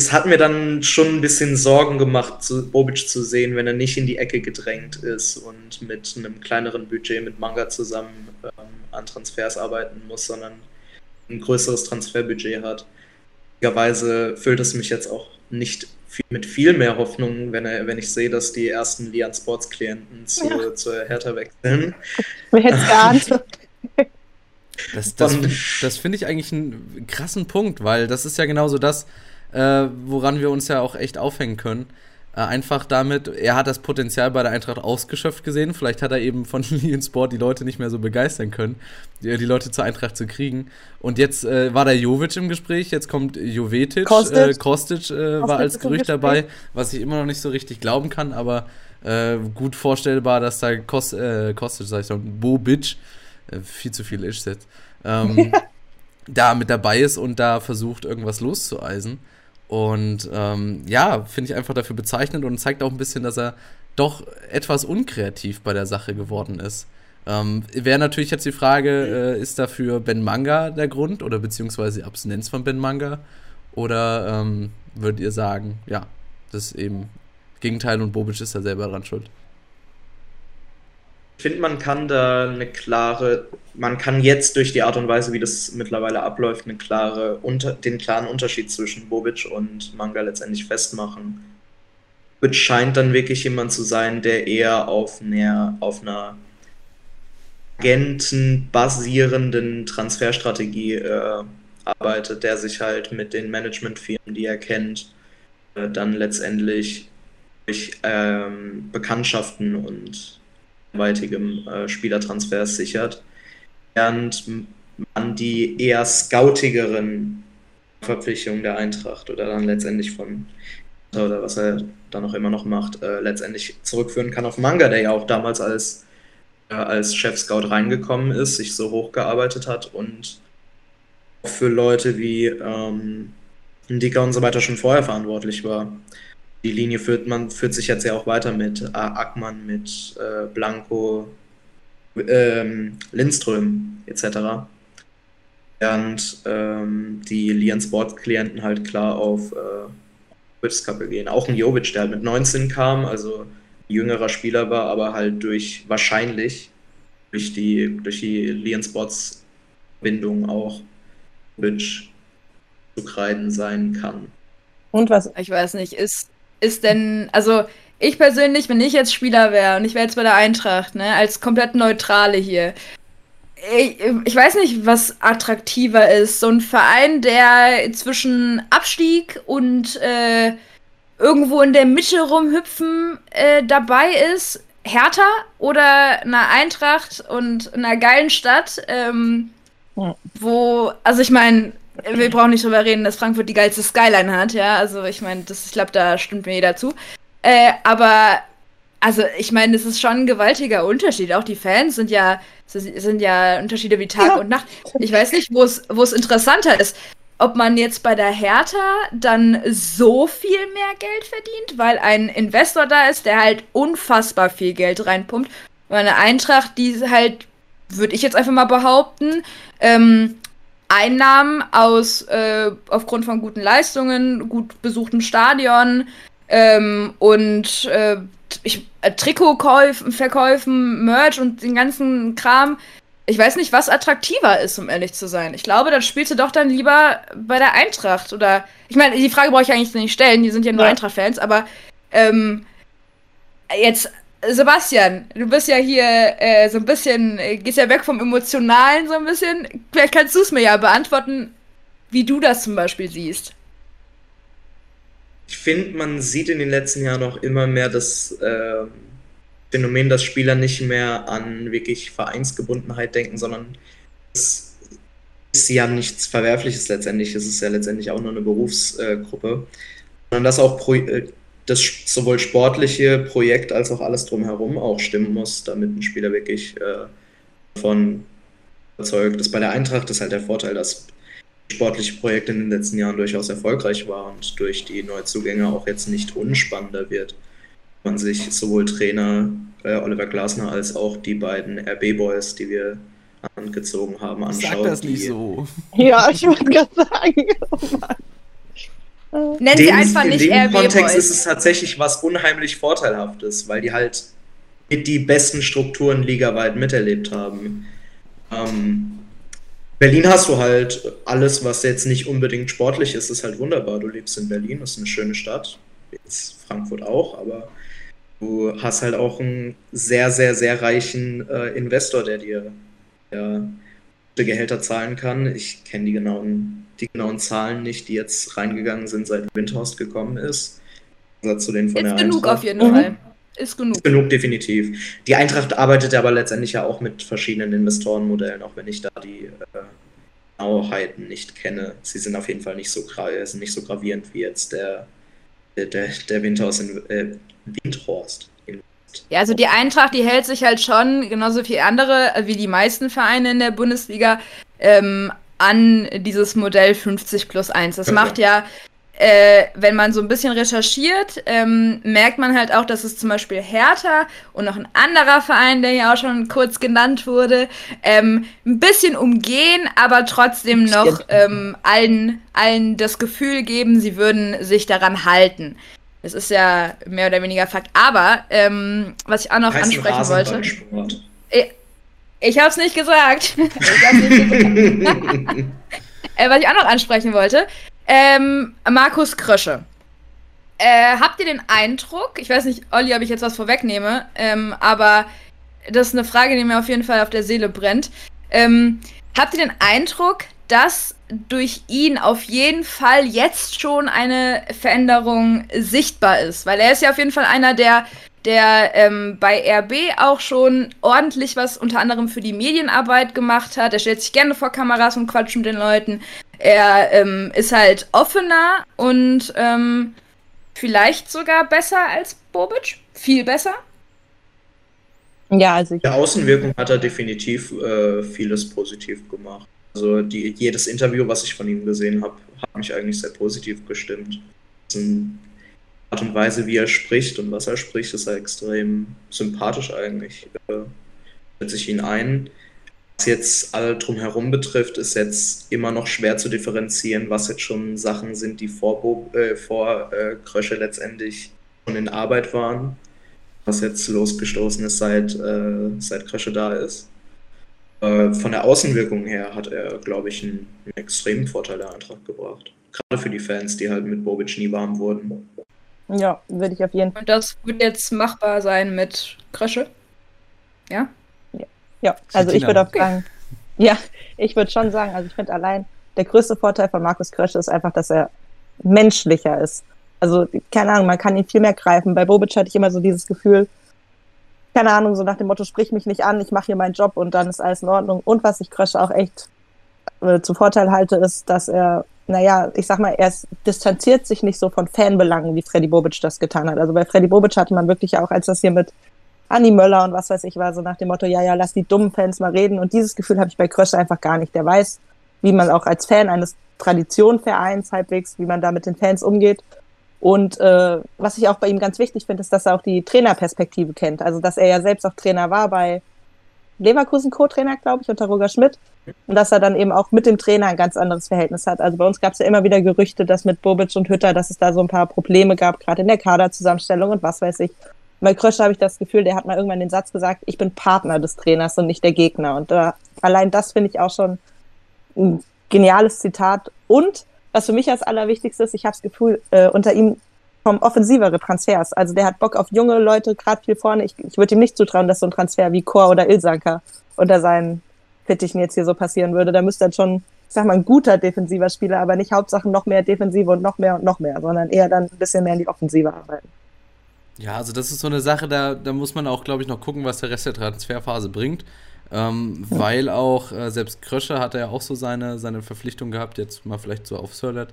es hat mir dann schon ein bisschen Sorgen gemacht, zu, Bobic zu sehen, wenn er nicht in die Ecke gedrängt ist und mit einem kleineren Budget mit Manga zusammen ähm, an Transfers arbeiten muss, sondern ein größeres Transferbudget hat. Weise füllt es mich jetzt auch nicht viel, mit viel mehr Hoffnung, wenn, er, wenn ich sehe, dass die ersten Lian Sports Klienten zu, ja. zur Hertha wechseln. Wer hätte geahnt? Das, das, das finde ich eigentlich einen krassen Punkt, weil das ist ja genauso das, äh, woran wir uns ja auch echt aufhängen können. Äh, einfach damit, er hat das Potenzial bei der Eintracht ausgeschöpft gesehen. Vielleicht hat er eben von [LAUGHS] Lilian Sport die Leute nicht mehr so begeistern können, die, die Leute zur Eintracht zu kriegen. Und jetzt äh, war der Jovic im Gespräch, jetzt kommt Jovetic. Kostic, äh, Kostic äh, war als Gerücht dabei, was ich immer noch nicht so richtig glauben kann, aber äh, gut vorstellbar, dass da Kost, Kostic, sag ich schon, Bobic, viel zu viel ist jetzt, ähm, [LAUGHS] da mit dabei ist und da versucht, irgendwas loszueisen. Und ähm, ja, finde ich einfach dafür bezeichnend und zeigt auch ein bisschen, dass er doch etwas unkreativ bei der Sache geworden ist. Ähm, Wäre natürlich jetzt die Frage, äh, ist dafür Ben Manga der Grund oder beziehungsweise die Abstinenz von Ben Manga? Oder ähm, würdet ihr sagen, ja, das ist eben Gegenteil und Bobic ist da selber dran schuld? Ich finde, man kann da eine klare, man kann jetzt durch die Art und Weise, wie das mittlerweile abläuft, eine klare, unter, den klaren Unterschied zwischen Bobic und Manga letztendlich festmachen. Bobic scheint dann wirklich jemand zu sein, der eher auf einer, auf einer agentenbasierenden Transferstrategie äh, arbeitet, der sich halt mit den Managementfirmen, die er kennt, äh, dann letztendlich durch ähm, Bekanntschaften und weitigem äh, Spielertransfers sichert, während man die eher scoutigeren Verpflichtungen der Eintracht oder dann letztendlich von oder was er dann auch immer noch macht, äh, letztendlich zurückführen kann. Auf Manga, der ja auch damals als, äh, als Chef-Scout reingekommen ist, sich so hochgearbeitet hat und auch für Leute wie ähm, Dicker und so weiter schon vorher verantwortlich war die Linie führt man führt sich jetzt ja auch weiter mit äh, Ackmann, mit äh, Blanco, ähm, Lindström etc. Während ähm, die Lian Sport Klienten halt klar auf äh, Kappe gehen. Auch ein Jovic, der halt mit 19 kam, also ein jüngerer Spieler war, aber halt durch wahrscheinlich durch die durch die Lian Sports Bindung auch Jovic zu kreiden sein kann. Und was? Ich weiß nicht, ist ist denn, also ich persönlich, wenn ich jetzt Spieler wäre und ich wäre jetzt bei der Eintracht, ne, als komplett Neutrale hier, ich, ich, weiß nicht, was attraktiver ist. So ein Verein, der zwischen Abstieg und äh, irgendwo in der Mitte rumhüpfen äh, dabei ist. Hertha oder eine Eintracht und einer geilen Stadt, ähm, wo, also ich meine, wir brauchen nicht drüber reden, dass Frankfurt die geilste Skyline hat, ja. Also ich meine, ich glaube, da stimmt mir jeder zu. Äh, aber also ich meine, es ist schon ein gewaltiger Unterschied. Auch die Fans sind ja sind ja Unterschiede wie Tag ja. und Nacht. Ich weiß nicht, wo es wo es interessanter ist, ob man jetzt bei der Hertha dann so viel mehr Geld verdient, weil ein Investor da ist, der halt unfassbar viel Geld reinpumpt. Und eine Eintracht, die halt, würde ich jetzt einfach mal behaupten, ähm, Einnahmen aus äh, aufgrund von guten Leistungen, gut besuchten Stadion ähm, und äh, ich, äh, Trikotkäufen, Verkäufen, Merch und den ganzen Kram. Ich weiß nicht, was attraktiver ist, um ehrlich zu sein. Ich glaube, dann spielst du doch dann lieber bei der Eintracht. Oder ich meine, die Frage brauche ich eigentlich nicht stellen, die sind ja nur ja. Eintracht-Fans, aber ähm, jetzt Sebastian, du bist ja hier äh, so ein bisschen, äh, gehst ja weg vom Emotionalen so ein bisschen. Vielleicht kannst du es mir ja beantworten, wie du das zum Beispiel siehst. Ich finde, man sieht in den letzten Jahren auch immer mehr das äh, Phänomen, dass Spieler nicht mehr an wirklich Vereinsgebundenheit denken, sondern das ist ja nichts Verwerfliches letztendlich. Es ist ja letztendlich auch nur eine Berufsgruppe. Sondern dass auch Pro äh, das sowohl sportliche Projekt als auch alles drumherum auch stimmen muss, damit ein Spieler wirklich äh, davon überzeugt ist. Bei der Eintracht ist halt der Vorteil, dass sportliche Projekt in den letzten Jahren durchaus erfolgreich war und durch die Neuzugänge auch jetzt nicht unspannender wird. Man sich sowohl Trainer äh, Oliver Glasner als auch die beiden RB-Boys, die wir angezogen haben, anschaut. Sag das nicht so. Ja, ich wollte gerade sagen. Oh [LAUGHS] Nennen sie einfach nicht In dem Kontext ist es tatsächlich was unheimlich Vorteilhaftes, weil die halt mit die besten Strukturen ligaweit miterlebt haben. Ähm, Berlin hast du halt alles, was jetzt nicht unbedingt sportlich ist, ist halt wunderbar. Du lebst in Berlin, das ist eine schöne Stadt. Jetzt Frankfurt auch, aber du hast halt auch einen sehr, sehr, sehr reichen äh, Investor, der dir ja, gute Gehälter zahlen kann. Ich kenne die genauen, die genauen Zahlen nicht, die jetzt reingegangen sind, seit Windhorst gekommen ist. Zu den von Ist der genug Eintracht. auf jeden Mhm. Fall. Ist genug. Genug, definitiv. Die Eintracht arbeitet aber letztendlich ja auch mit verschiedenen Investorenmodellen, auch wenn ich da die äh, Genauheiten nicht kenne. Sie sind auf jeden Fall nicht so, äh, sind nicht so gravierend wie jetzt der, der, der, der Windhorst, in, äh, Windhorst. Ja, also die Eintracht, die hält sich halt schon, genauso wie andere, äh, wie die meisten Vereine in der Bundesliga, ähm, an dieses Modell 50 plus 1. Das macht ja, äh, wenn man so ein bisschen recherchiert, ähm, merkt man halt auch, dass es zum Beispiel Hertha und noch ein anderer Verein, der ja auch schon kurz genannt wurde, ähm, ein bisschen umgehen, aber trotzdem noch ähm, allen, allen das Gefühl geben, sie würden sich daran halten. Das ist ja mehr oder weniger Fakt. Aber ähm, was ich auch noch heißt ein ansprechen wollte. Ich habe es nicht gesagt. [LAUGHS] ich hab's nicht gesagt. äh, was ich auch noch ansprechen wollte. Ähm, Markus Krösche. Äh, habt ihr den Eindruck, ich weiß nicht, Olli, ob ich jetzt was vorwegnehme, ähm, aber das ist eine Frage, die mir auf jeden Fall auf der Seele brennt. Ähm, habt ihr den Eindruck, dass durch ihn auf jeden Fall jetzt schon eine Veränderung sichtbar ist? Weil er ist ja auf jeden Fall einer, der der ähm, bei RB auch schon ordentlich was unter anderem für die Medienarbeit gemacht hat. Er stellt sich gerne vor Kameras und quatscht mit den Leuten. Er ähm, ist halt offener und ähm, vielleicht sogar besser als Bobic. Viel besser. Ja, also ich, Der Außenwirkung hat er definitiv äh, vieles positiv gemacht. Also die, jedes Interview, was ich von ihm gesehen habe, hat mich eigentlich sehr positiv gestimmt. Ist eine Art und Weise, wie er spricht und was er spricht, ist er extrem sympathisch eigentlich. Äh, setze ich ihn ein. Was jetzt alle drumherum betrifft, ist jetzt immer noch schwer zu differenzieren, was jetzt schon Sachen sind, die vor, Bo äh, vor äh, Krösche letztendlich schon in Arbeit waren was jetzt losgestoßen ist, seit, äh, seit Krösche da ist. Äh, von der Außenwirkung her hat er, glaube ich, einen, einen extremen Vorteil der Eintracht gebracht. Gerade für die Fans, die halt mit Bobic nie warm wurden. ja, würde ich auf jeden Fall. Und das wird jetzt machbar sein mit Krösche. Ja? Ja, also ich würde auch sagen, [LAUGHS] ja, ich würde schon sagen, also ich finde allein, der größte Vorteil von Markus Krösche ist einfach, dass er menschlicher ist. Also, keine Ahnung, man kann ihn viel mehr greifen. Bei Bobic hatte ich immer so dieses Gefühl, keine Ahnung, so nach dem Motto, sprich mich nicht an, ich mache hier meinen Job und dann ist alles in Ordnung. Und was ich Krösche auch echt äh, zu Vorteil halte, ist, dass er, naja, ich sag mal, er ist, distanziert sich nicht so von Fanbelangen, wie Freddy Bobic das getan hat. Also bei Freddy Bobic hatte man wirklich auch, als das hier mit Anni Möller und was weiß ich war, so nach dem Motto, ja, ja, lass die dummen Fans mal reden. Und dieses Gefühl habe ich bei Krösche einfach gar nicht. Der weiß, wie man auch als Fan eines Traditionvereins halbwegs, wie man da mit den Fans umgeht. Und äh, was ich auch bei ihm ganz wichtig finde, ist, dass er auch die Trainerperspektive kennt. Also, dass er ja selbst auch Trainer war bei Leverkusen Co-Trainer, glaube ich, unter Roger Schmidt. Und dass er dann eben auch mit dem Trainer ein ganz anderes Verhältnis hat. Also bei uns gab es ja immer wieder Gerüchte, dass mit Bobic und Hütter, dass es da so ein paar Probleme gab, gerade in der Kaderzusammenstellung und was weiß ich. Bei Krösche habe ich das Gefühl, der hat mal irgendwann den Satz gesagt, ich bin Partner des Trainers und nicht der Gegner. Und äh, allein das finde ich auch schon ein geniales Zitat. Und was für mich als allerwichtigste ist, ich habe das Gefühl, äh, unter ihm kommen offensivere Transfers. Also der hat Bock auf junge Leute, gerade viel vorne. Ich, ich würde ihm nicht zutrauen, dass so ein Transfer wie Chor oder Ilsanker unter seinen Fittichen jetzt hier so passieren würde. Da müsste dann schon, ich sag mal, ein guter defensiver Spieler, aber nicht Hauptsache noch mehr Defensive und noch mehr und noch mehr, sondern eher dann ein bisschen mehr in die Offensive arbeiten. Ja, also das ist so eine Sache, da, da muss man auch, glaube ich, noch gucken, was der Rest der Transferphase bringt. Ähm, weil auch, äh, selbst Krösche hat er ja auch so seine, seine Verpflichtung gehabt, jetzt mal vielleicht so auf Sörlet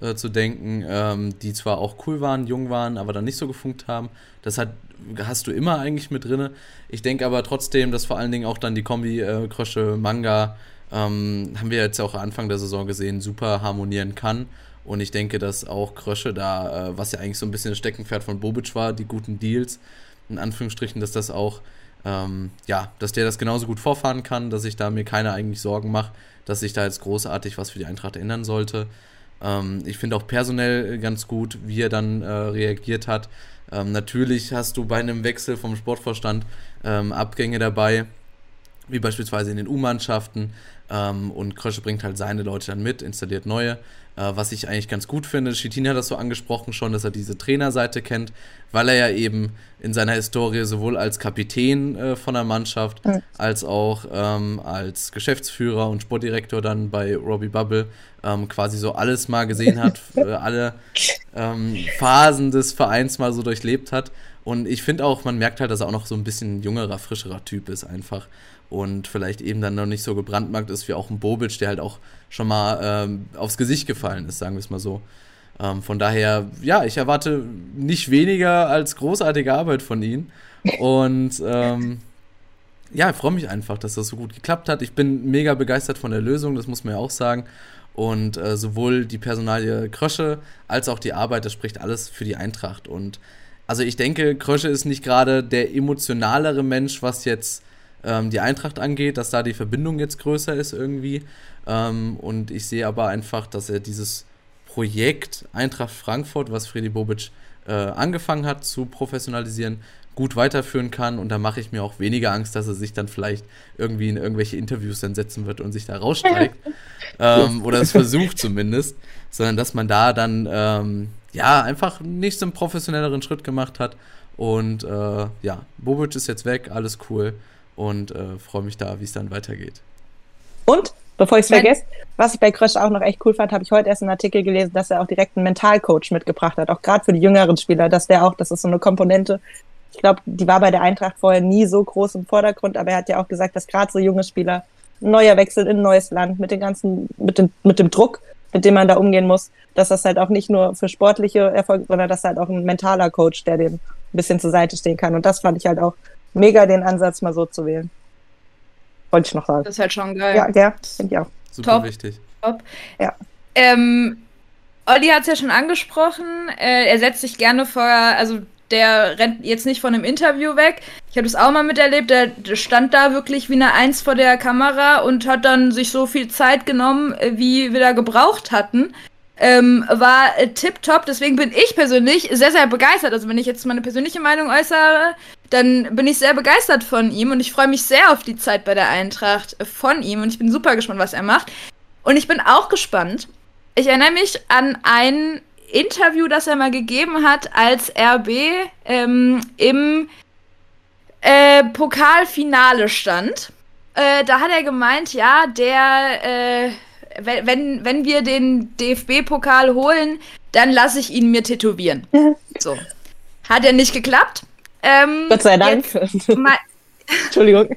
äh, zu denken, ähm, die zwar auch cool waren, jung waren, aber dann nicht so gefunkt haben. Das hat, hast du immer eigentlich mit drin. Ich denke aber trotzdem, dass vor allen Dingen auch dann die Kombi äh, Krösche, Manga, ähm, haben wir jetzt auch Anfang der Saison gesehen, super harmonieren kann. Und ich denke, dass auch Krösche da, äh, was ja eigentlich so ein bisschen das Steckenpferd von Bobic war, die guten Deals, in Anführungsstrichen, dass das auch, ähm, ja, dass der das genauso gut vorfahren kann, dass ich da mir keine eigentlich Sorgen mache, dass sich da jetzt großartig was für die Eintracht ändern sollte. Ähm, ich finde auch personell ganz gut, wie er dann äh, reagiert hat. Ähm, natürlich hast du bei einem Wechsel vom Sportvorstand ähm, Abgänge dabei, wie beispielsweise in den U-Mannschaften. Ähm, und Krösche bringt halt seine Leute dann mit, installiert neue. Äh, was ich eigentlich ganz gut finde. Chitin hat das so angesprochen schon, dass er diese Trainerseite kennt, weil er ja eben in seiner Historie sowohl als Kapitän äh, von der Mannschaft mhm. als auch ähm, als Geschäftsführer und Sportdirektor dann bei Robbie Bubble ähm, quasi so alles mal gesehen hat, [LAUGHS] äh, alle ähm, Phasen des Vereins mal so durchlebt hat. Und ich finde auch, man merkt halt, dass er auch noch so ein bisschen jüngerer, frischerer Typ ist einfach und vielleicht eben dann noch nicht so gebrandmarkt ist wie auch ein Bobic, der halt auch schon mal ähm, aufs Gesicht gefallen ist, sagen wir es mal so. Ähm, von daher, ja, ich erwarte nicht weniger als großartige Arbeit von ihm. Und ähm, ja, ich freue mich einfach, dass das so gut geklappt hat. Ich bin mega begeistert von der Lösung, das muss man ja auch sagen. Und äh, sowohl die Personalie Krösche als auch die Arbeit, das spricht alles für die Eintracht. Und also ich denke, Krösche ist nicht gerade der emotionalere Mensch, was jetzt ähm, die Eintracht angeht, dass da die Verbindung jetzt größer ist irgendwie. Ähm, und ich sehe aber einfach, dass er dieses Projekt Eintracht Frankfurt, was Freddy Bobic äh, angefangen hat zu professionalisieren, gut weiterführen kann. Und da mache ich mir auch weniger Angst, dass er sich dann vielleicht irgendwie in irgendwelche Interviews dann setzen wird und sich da rausstreckt. [LAUGHS] ähm, oder es versucht zumindest. Sondern dass man da dann ähm, ja einfach nicht so einen professionelleren Schritt gemacht hat. Und äh, ja, Bobic ist jetzt weg, alles cool und äh, freue mich da, wie es dann weitergeht. Und, bevor ich es vergesse, was ich bei Krösch auch noch echt cool fand, habe ich heute erst einen Artikel gelesen, dass er auch direkt einen Mentalcoach mitgebracht hat, auch gerade für die jüngeren Spieler, dass der auch, das ist so eine Komponente, ich glaube, die war bei der Eintracht vorher nie so groß im Vordergrund, aber er hat ja auch gesagt, dass gerade so junge Spieler ein neuer Wechsel in ein neues Land mit den ganzen, mit dem, mit dem Druck, mit dem man da umgehen muss, dass das halt auch nicht nur für sportliche Erfolge, sondern dass halt auch ein mentaler Coach, der dem ein bisschen zur Seite stehen kann. Und das fand ich halt auch mega den Ansatz, mal so zu wählen. Wollte ich noch sagen. Das ist halt schon geil. Ja, ja finde ich auch. Super Top. wichtig. Top. Ja. Ähm, Olli hat es ja schon angesprochen. Äh, er setzt sich gerne vor, also der rennt jetzt nicht von einem Interview weg. Ich habe das auch mal miterlebt. Der stand da wirklich wie eine Eins vor der Kamera und hat dann sich so viel Zeit genommen, äh, wie wir da gebraucht hatten ähm, war äh, tipptopp. Deswegen bin ich persönlich sehr, sehr begeistert. Also wenn ich jetzt meine persönliche Meinung äußere, dann bin ich sehr begeistert von ihm und ich freue mich sehr auf die Zeit bei der Eintracht von ihm und ich bin super gespannt, was er macht. Und ich bin auch gespannt. Ich erinnere mich an ein Interview, das er mal gegeben hat, als RB ähm, im äh, Pokalfinale stand. Äh, da hat er gemeint, ja, der äh, wenn, wenn wir den DFB-Pokal holen, dann lasse ich ihn mir tätowieren. [LAUGHS] So. Hat ja nicht geklappt. Ähm, Gott sei Dank. [LAUGHS] Entschuldigung.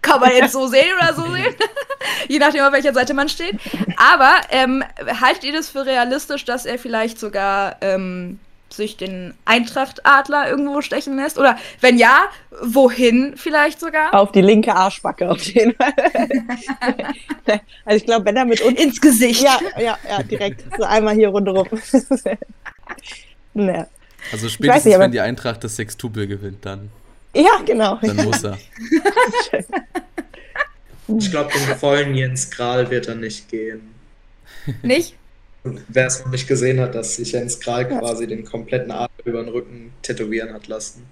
Kann man jetzt so sehen oder so sehen? [LAUGHS] Je nachdem, auf welcher Seite man steht. Aber ähm, haltet ihr das für realistisch, dass er vielleicht sogar ähm, sich den Eintracht-Adler irgendwo stechen lässt? Oder wenn ja, wohin vielleicht sogar? Auf die linke Arschbacke auf jeden Fall. [LAUGHS] also ich glaube, wenn er mit uns... Ins Gesicht. Ja, ja, ja, direkt. So einmal hier rundherum. [LAUGHS] naja. Also spätestens, nicht, wenn die Eintracht das Sextupel gewinnt, dann... Ja, genau. Dann muss er. [LAUGHS] ich glaube, den vollen Jens Kral wird er nicht gehen. Nicht? Wer es noch nicht gesehen hat, dass sich Jens Kral quasi den kompletten Arm über den Rücken tätowieren hat lassen.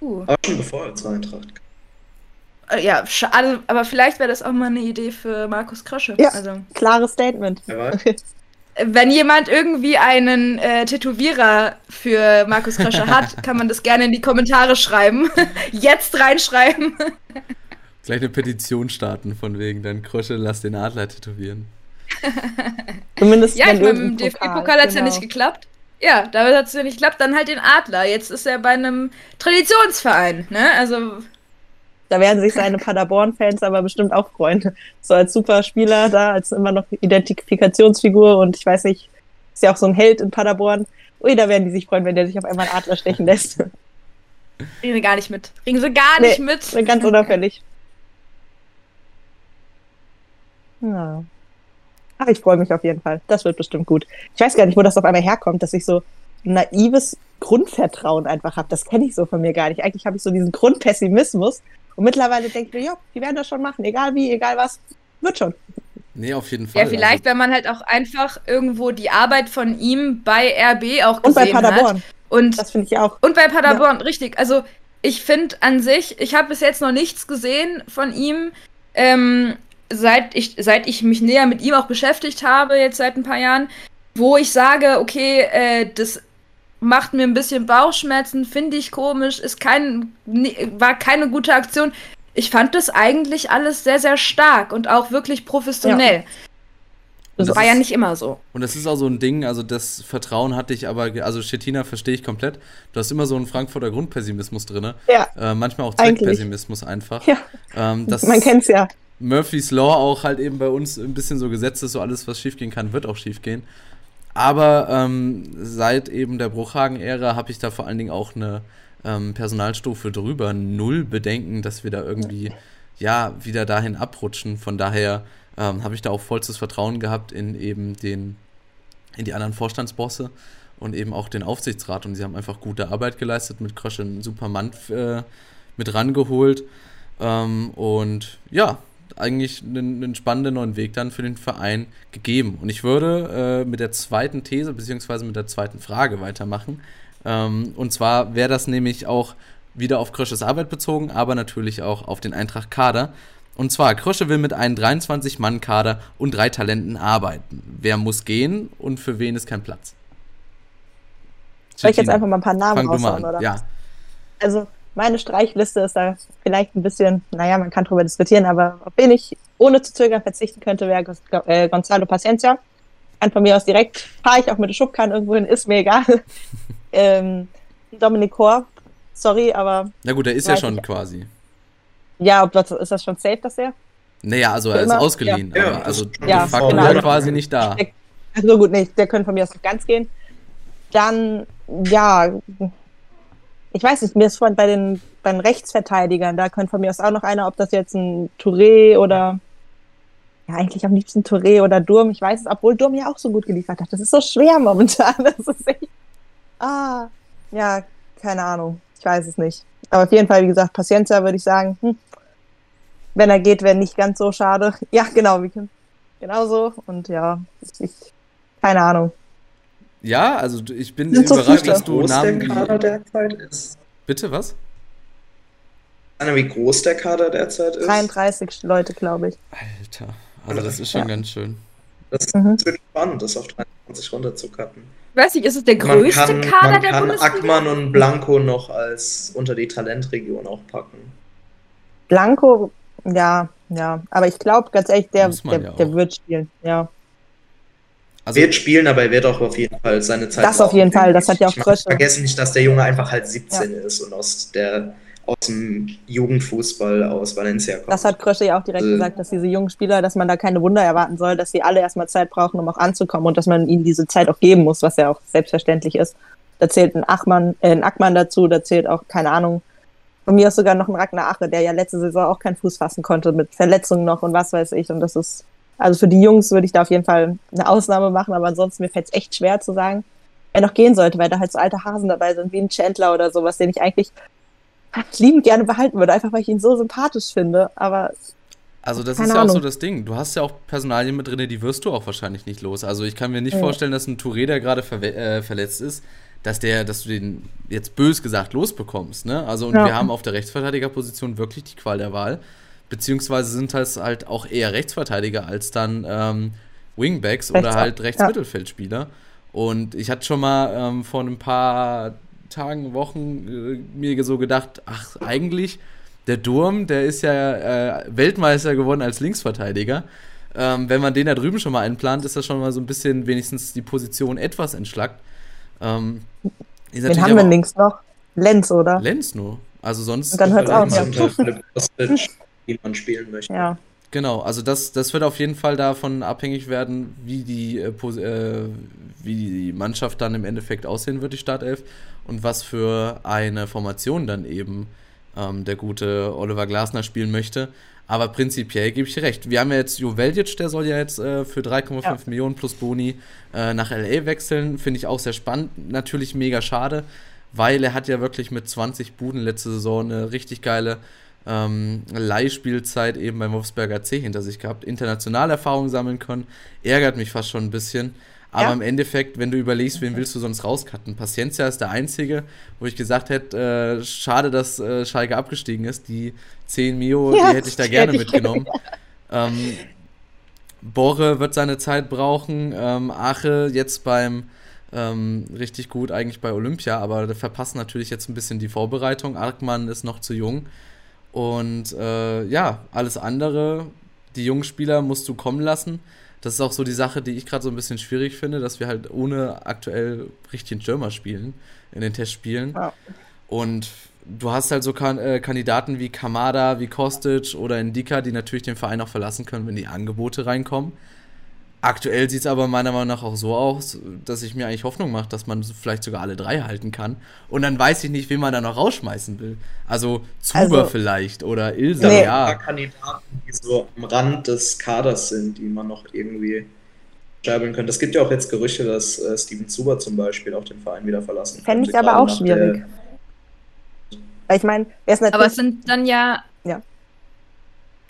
Uh. Aber schon bevor er zur Eintracht kam. Äh, ja, schade, aber vielleicht wäre das auch mal eine Idee für Markus Krösche. Ja, also, klares Statement. Wenn jemand irgendwie einen äh, Tätowierer für Markus Krösche hat, [LAUGHS] kann man das gerne in die Kommentare schreiben. [LAUGHS] Jetzt reinschreiben. [LAUGHS] Gleich eine Petition starten, von wegen, dann Krösche lass den Adler tätowieren. [LAUGHS] Zumindest ja, ich meine, im DFB-Pokal hat es ja nicht genau. geklappt. Ja, damit hat es ja nicht geklappt. Dann halt den Adler. Jetzt ist er bei einem Traditionsverein, ne? Also. Da werden sich seine [LAUGHS] Paderborn-Fans aber bestimmt auch freuen. So als super Spieler da, als immer noch Identifikationsfigur und ich weiß nicht, ist ja auch so ein Held in Paderborn. Ui, da werden die sich freuen, wenn der sich auf einmal einen Adler stechen lässt. Kriegen sie gar nicht mit. Kriegen sie gar nicht Nee, mit. Ganz [LAUGHS] unauffällig. Ja. Ach, ich freue mich auf jeden Fall. Das wird bestimmt gut. Ich weiß gar nicht, wo das auf einmal herkommt, dass ich so naives Grundvertrauen einfach habe. Das kenne ich so von mir gar nicht. Eigentlich habe ich so diesen Grundpessimismus. Und mittlerweile denke ich mir, ja, die werden das schon machen. Egal wie, egal was. Wird schon. Nee, auf jeden Fall. Ja, vielleicht, wenn man halt auch einfach irgendwo die Arbeit von ihm bei RB auch Und bei gesehen hat. Paderborn. Und Das finde ich auch. Und bei Paderborn, richtig. Also ich finde an sich, ich habe bis jetzt noch nichts gesehen von ihm, ähm, seit, ich, seit ich mich näher mit ihm auch beschäftigt habe, jetzt seit ein paar Jahren, wo ich sage, okay, äh, das macht mir ein bisschen Bauchschmerzen, finde ich komisch, ist kein, war keine gute Aktion. Ich fand das eigentlich alles sehr, sehr stark und auch wirklich professionell. Und Das war ja nicht immer so. Und das ist auch so ein Ding, also das Vertrauen hatte ich aber, also Stettina verstehe ich komplett. Du hast immer so einen Frankfurter Grundpessimismus drin. Ja. Äh, manchmal auch. Zweckpessimismus einfach. Ja. Ähm, das Man kennt's ja. Murphy's Law auch halt eben bei uns ein bisschen so gesetzt ist, so alles, was schiefgehen kann, wird auch schiefgehen. Aber ähm, seit eben der Bruchhagen-Ära habe ich da vor allen Dingen auch eine ähm, Personalstufe drüber. Null Bedenken, dass wir da irgendwie, ja, wieder dahin abrutschen. Von daher ähm, habe ich da auch vollstes Vertrauen gehabt in eben den, in die anderen Vorstandsbosse und eben auch den Aufsichtsrat. Und sie haben einfach gute Arbeit geleistet, mit Krösche einen super Mann äh, mit rangeholt. Ähm, und ja, eigentlich einen, einen spannenden neuen Weg dann für den Verein gegeben. Und ich würde äh, mit der zweiten These beziehungsweise mit der zweiten Frage weitermachen. Ähm, und zwar wäre das nämlich auch wieder auf Krösches Arbeit bezogen, aber natürlich auch auf den Eintracht-Kader. Und zwar, Krösche will mit einem 23-Mann-Kader und drei Talenten arbeiten. Wer muss gehen und für wen ist kein Platz? Soll ich jetzt einfach mal ein paar Namen raushauen, oder? Ja, Also meine Streichliste ist da vielleicht ein bisschen, naja, man kann drüber diskutieren, aber auf wen ich ohne zu zögern verzichten könnte, wäre äh, Gonzalo Paciencia. Kann von mir aus direkt, fahre ich auch mit der Schubkarre irgendwo hin, ist mir egal. [LAUGHS] ähm, Dominik Kor, sorry, aber na gut, der ist ja schon ich. quasi. ja, ob das, ist das schon safe, dass der? Naja, also er ist Immer- ausgeliehen, ja. aber Ja, also ja, facto genau. quasi nicht da. Also gut, nicht, der könnte von mir aus noch ganz gehen. Dann, ja, ich weiß nicht, mir ist vorhin bei den, bei den Rechtsverteidigern, da könnte von mir aus auch noch einer, ob das jetzt ein Touré oder, ja, eigentlich am liebsten Touré oder Durm, ich weiß es, obwohl Durm ja auch so gut geliefert hat. Das ist so schwer momentan. [LAUGHS] Das ist echt, ah, ja, keine Ahnung, ich weiß es nicht. Aber auf jeden Fall, wie gesagt, Paciencia würde ich sagen, hm, wenn er geht, wäre nicht ganz so schade. [LAUGHS] Ja, genau, wie, genauso. Und ja, ich, keine Ahnung. Ja, also ich bin Sind so überrascht, dass du groß Namen der Kader derzeit ist. Bitte, was? Anna, wie groß der Kader derzeit ist? 33 Leute, glaube ich. Alter, also das ist schon Ja. ganz schön. Das Mhm. ist wirklich spannend, das auf 23 runterzukatten. Ich weiß nicht, ist es der Man größte kann, Kader man der kann Bundesliga? Ackmann und Blanco noch als unter die Talentregion auch packen. Blanco, ja, ja. Aber ich glaube, ganz ehrlich, der, man der, ja der wird spielen. Ja. Also, wird spielen, aber er wird auch auf jeden Fall seine Zeit. Das auf jeden Fall, das hat ja auch Krösche. Vergessen nicht, dass der Junge einfach halt 17 ist und aus der aus dem Jugendfußball aus Valencia kommt. Das hat Krösche ja auch direkt Äh. gesagt, dass diese jungen Spieler, dass man da keine Wunder erwarten soll, dass sie alle erstmal Zeit brauchen, um auch anzukommen und dass man ihnen diese Zeit auch geben muss, was ja auch selbstverständlich ist. Da zählt ein Achmann, äh, ein Ackmann dazu, da zählt auch, keine Ahnung, von mir ist sogar noch ein Ragnar Ache, der ja letzte Saison auch keinen Fuß fassen konnte, mit Verletzungen noch und was weiß ich. Und das ist, also für die Jungs würde ich da auf jeden Fall eine Ausnahme machen, aber ansonsten mir fällt es echt schwer zu sagen, wer noch gehen sollte, weil da halt so alte Hasen dabei sind, wie ein Chandler oder sowas, den ich eigentlich liebend gerne behalten würde, einfach weil ich ihn so sympathisch finde. Aber also das keine ist ja auch so Ahnung. das Ding. Du hast ja auch Personalien mit drin, die wirst du auch wahrscheinlich nicht los. Also ich kann mir nicht Ja. vorstellen, dass ein Touré, der gerade verwe- äh, verletzt ist, dass der, dass du den jetzt bös gesagt losbekommst. Ne? Also und Ja. wir haben auf der Rechtsverteidigerposition wirklich die Qual der Wahl. Beziehungsweise sind das halt auch eher Rechtsverteidiger als dann ähm, Wingbacks oder Rechts- halt ja. Rechtsmittelfeldspieler. Und ich hatte schon mal ähm, vor ein paar Tagen, Wochen äh, mir so gedacht, ach, eigentlich, der Durm, der ist ja äh, Weltmeister geworden als Linksverteidiger. Ähm, wenn man den da drüben schon mal einplant, ist das schon mal so ein bisschen wenigstens die Position etwas entschlackt. Ähm, wen haben wir links noch? Lenz, oder? Lenz nur. Also sonst. Und dann hört's auf, ja. [LAUGHS] Wie man spielen möchte. Ja. Genau, also das, das wird auf jeden Fall davon abhängig werden, wie die, äh, Pos- äh, wie die Mannschaft dann im Endeffekt aussehen wird, die Startelf, und was für eine Formation dann eben ähm, der gute Oliver Glasner spielen möchte. Aber prinzipiell gebe ich dir recht. Wir haben ja jetzt Jo der soll ja jetzt äh, für 3,5 Ja. Millionen plus Boni äh, nach LA wechseln. Finde ich auch sehr spannend. Natürlich mega schade, weil er hat ja wirklich mit 20 Buden letzte Saison eine richtig geile ähm, Leihspielzeit eben beim Wolfsberger C hinter sich gehabt, international Erfahrung sammeln können, ärgert mich fast schon ein bisschen. Aber Ja. im Endeffekt, wenn du überlegst, wen willst du sonst rauscutten? Paciencia ist der einzige, wo ich gesagt hätte, äh, schade, dass äh, Schalke abgestiegen ist. Die 10 Mio, Ja, die hätte ich da gerne ich- mitgenommen. ähm, Borre wird seine Zeit brauchen. Ähm, Ache jetzt beim ähm, richtig gut eigentlich bei Olympia, aber der verpasst natürlich jetzt ein bisschen die Vorbereitung. Arkmann ist noch zu jung. Und äh, ja, alles andere, die jungen Spieler musst du kommen lassen. Das ist auch so die Sache, die ich gerade so ein bisschen schwierig finde, dass wir halt ohne aktuell richtigen Stürmer spielen in den Testspielen. Ja. Und du hast halt so kan äh, Kandidaten wie Kamada, wie Kostic oder Indika, die natürlich den Verein auch verlassen können, wenn die Angebote reinkommen. Aktuell sieht es aber meiner Meinung nach auch so aus, dass ich mir eigentlich Hoffnung mache, dass man vielleicht sogar alle drei halten kann. Und dann weiß ich nicht, wen man da noch rausschmeißen will. Also Zuber Also- vielleicht oder Ilsa, Nee. Ein ja. paar Kandidaten, die so am Rand des Kaders sind, die man noch irgendwie scheibeln könnte. Es gibt ja auch jetzt Gerüchte, dass äh, Steven Zuber zum Beispiel auch den Verein wieder verlassen Fände ich aber auch schwierig. Weil ich meine, er ist Aber natürlich. es sind dann ja. Ja.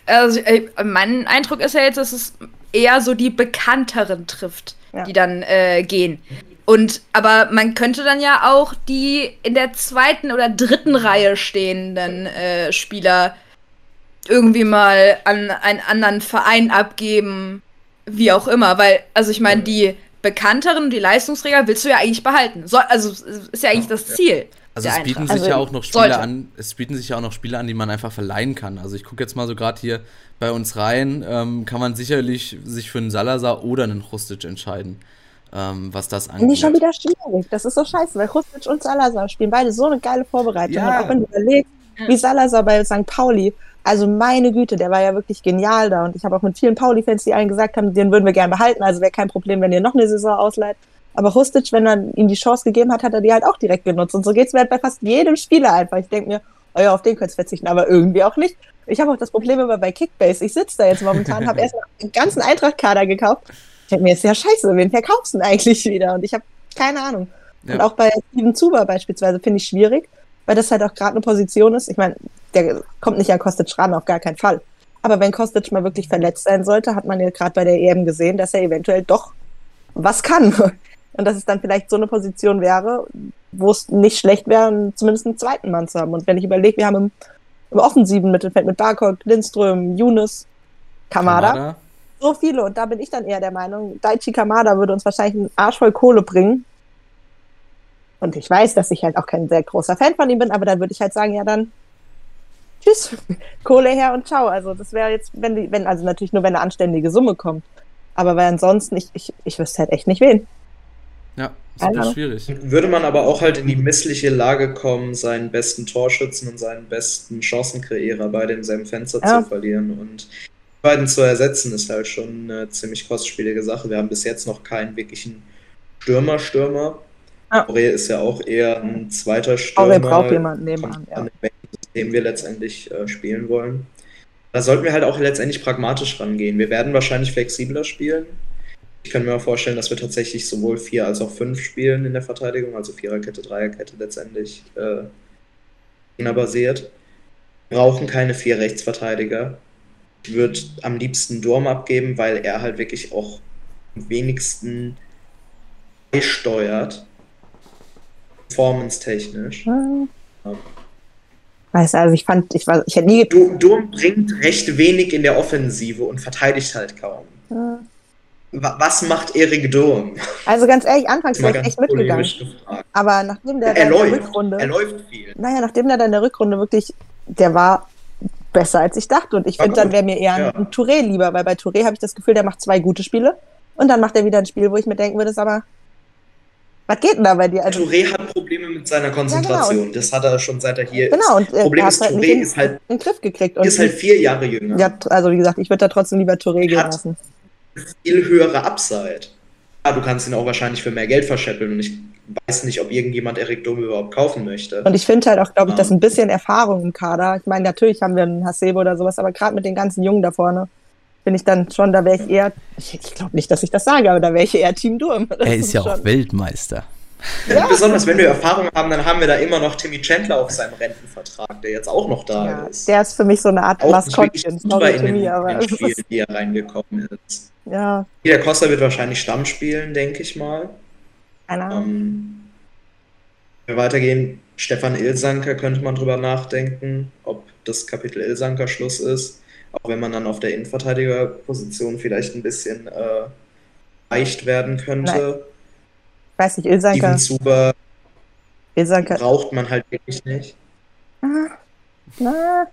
Also, äh, mein Eindruck ist ja jetzt, dass es eher so die bekannteren trifft, Ja. die dann äh, gehen. Und aber man könnte dann ja auch die in der zweiten oder dritten Reihe stehenden äh, Spieler irgendwie mal an einen anderen Verein abgeben, wie auch immer. Weil, also ich meine, die bekannteren, die Leistungsträger willst du ja eigentlich behalten. So, also ist ja eigentlich das Ziel. Also es bieten Eintracht. sich ja Also auch noch Spieler sollte. an, es bieten sich ja auch noch Spieler an, die man einfach verleihen kann. Also ich gucke jetzt mal so gerade hier bei uns rein, ähm, kann man sicherlich sich für einen Salazar oder einen Rustic entscheiden, ähm, was das Finde ich schon angeht. wieder schwierig. Das ist so scheiße, weil Rustic und Salazar spielen beide so eine geile Vorbereitung. Ja. Und auch wenn du überlegst, Ja. wie Salazar bei St. Pauli, also meine Güte, der war ja wirklich genial da. Und ich habe auch mit vielen Pauli-Fans, die allen gesagt haben, den würden wir gerne behalten. Also wäre kein Problem, wenn ihr noch eine Saison ausleiht. Aber Rustic, wenn er ihm die Chance gegeben hat, hat er die halt auch direkt genutzt. Und so geht's mir halt bei fast jedem Spieler einfach. Ich denke mir, oh ja, auf den könntest du verzichten, aber irgendwie auch nicht. Ich habe auch das Problem immer bei Kickbase. Ich sitze da jetzt momentan, habe [LAUGHS] erst den ganzen Eintracht-Kader gekauft. Ich denke mir, ist ja scheiße, wen verkaufst du denn eigentlich wieder? Und ich habe keine Ahnung. Und Ja. auch bei Steven Zuber beispielsweise finde ich schwierig, weil das halt auch gerade eine Position ist. Ich meine, der kommt nicht an Kostic ran, auf gar keinen Fall. Aber wenn Kostic mal wirklich verletzt sein sollte, hat man ja gerade bei der EM gesehen, dass er eventuell doch was kann. Und dass es dann vielleicht so eine Position wäre, wo es nicht schlecht wäre, zumindest einen zweiten Mann zu haben. Und wenn ich überlege, wir haben im, im offensiven Mittelfeld mit Barkok, Lindström, Yunus, Kamada, Kamada? so viele. Und da bin ich dann eher der Meinung, Daichi Kamada würde uns wahrscheinlich einen Arsch voll Kohle bringen. Und ich weiß, dass ich halt auch kein sehr großer Fan von ihm bin, aber dann würde ich halt sagen, ja dann tschüss, [LAUGHS] Kohle her und ciao. Also das wäre jetzt, wenn die, wenn, also natürlich nur, wenn eine anständige Summe kommt. Aber weil ansonsten, ich, ich, ich wüsste halt echt nicht wen. Ja, super Ahnung. schwierig. Würde man aber auch halt in die missliche Lage kommen, seinen besten Torschützen und seinen besten Chancenkreierer bei demselben Fenster Ja. zu verlieren. Und die beiden zu ersetzen, ist halt schon eine ziemlich kostspielige Sache. Wir haben bis jetzt noch keinen wirklichen Stürmer-Stürmer. Ja. Aurel ist ja auch eher ein zweiter Stürmer. Aurel braucht jemanden nebenan, ja. System wir letztendlich äh, spielen wollen. Da sollten wir halt auch letztendlich pragmatisch rangehen. Wir werden wahrscheinlich flexibler spielen. Ich kann mir auch vorstellen, dass wir tatsächlich sowohl vier als auch fünf spielen in der Verteidigung, also Viererkette, Dreierkette letztendlich äh, basiert. Wir brauchen keine vier Rechtsverteidiger. Ich würde am liebsten Durm abgeben, weil er halt wirklich auch am wenigsten steuert. Performance-technisch. Hm. Weißt du, also ich fand, ich war, ich hätte nie Du- Durm bringt recht wenig in der Offensive und verteidigt halt kaum. gedacht. Wa- Was macht Erik Durm? Also ganz ehrlich, anfangs wäre ich echt mitgegangen. gefragt. Aber nachdem der Er der läuft. Rückrunde. Er läuft viel. naja, nachdem der dann in der Rückrunde wirklich, der war besser als ich dachte. Und ich War finde, dann wäre mir eher Ja. ein, Touré lieber, weil bei Touré habe ich das Gefühl, der macht zwei gute Spiele und dann macht er wieder ein Spiel, wo ich mir denken würde, sag mal, Was geht denn da bei dir? Also, Touré hat Probleme mit seiner Konzentration. Das hat er schon seit er hier genau, und ist. Problem ist, halt Touré ist halt, in den Griff gekriegt. Und ist halt vier Jahre jünger. ja, also wie gesagt, ich würde da trotzdem lieber Touré gehen lassen. Viel höhere Upside. Ja, du kannst ihn auch wahrscheinlich für mehr Geld verscheppeln und ich weiß nicht, ob irgendjemand Erik Dome überhaupt kaufen möchte. Und ich finde halt auch, glaube ich, Ja. dass ein bisschen Erfahrung im Kader. Ich meine, natürlich haben wir einen Hasebe oder sowas, aber gerade mit den ganzen Jungen da vorne bin ich dann schon, da wäre ich eher, ich, ich glaube nicht, dass ich das sage, aber da wäre ich eher Team Durm. [LAUGHS] Er ist ja auch schon- Weltmeister. Ja. [LAUGHS] Besonders wenn wir Erfahrung haben, dann haben wir da immer noch Timmy Chandler auf seinem Rentenvertrag, der jetzt auch noch da Ja, ist. der ist für mich so eine Art auch Maskottchen. Sorry, in Timmy, aber in die er reingekommen ist. ja, Der Costa wird wahrscheinlich Stamm spielen, denke ich mal. keine Ahnung. Ähm, wenn wir weitergehen, Stefan Ilsanker könnte man drüber nachdenken, ob das Kapitel Ilsanker Schluss ist. Auch wenn man dann auf der Innenverteidigerposition vielleicht ein bisschen äh, leicht werden könnte. Ich weiß nicht, Ilsanker, Steven Zuber Ilsanker, braucht man halt wirklich nicht. ah, na,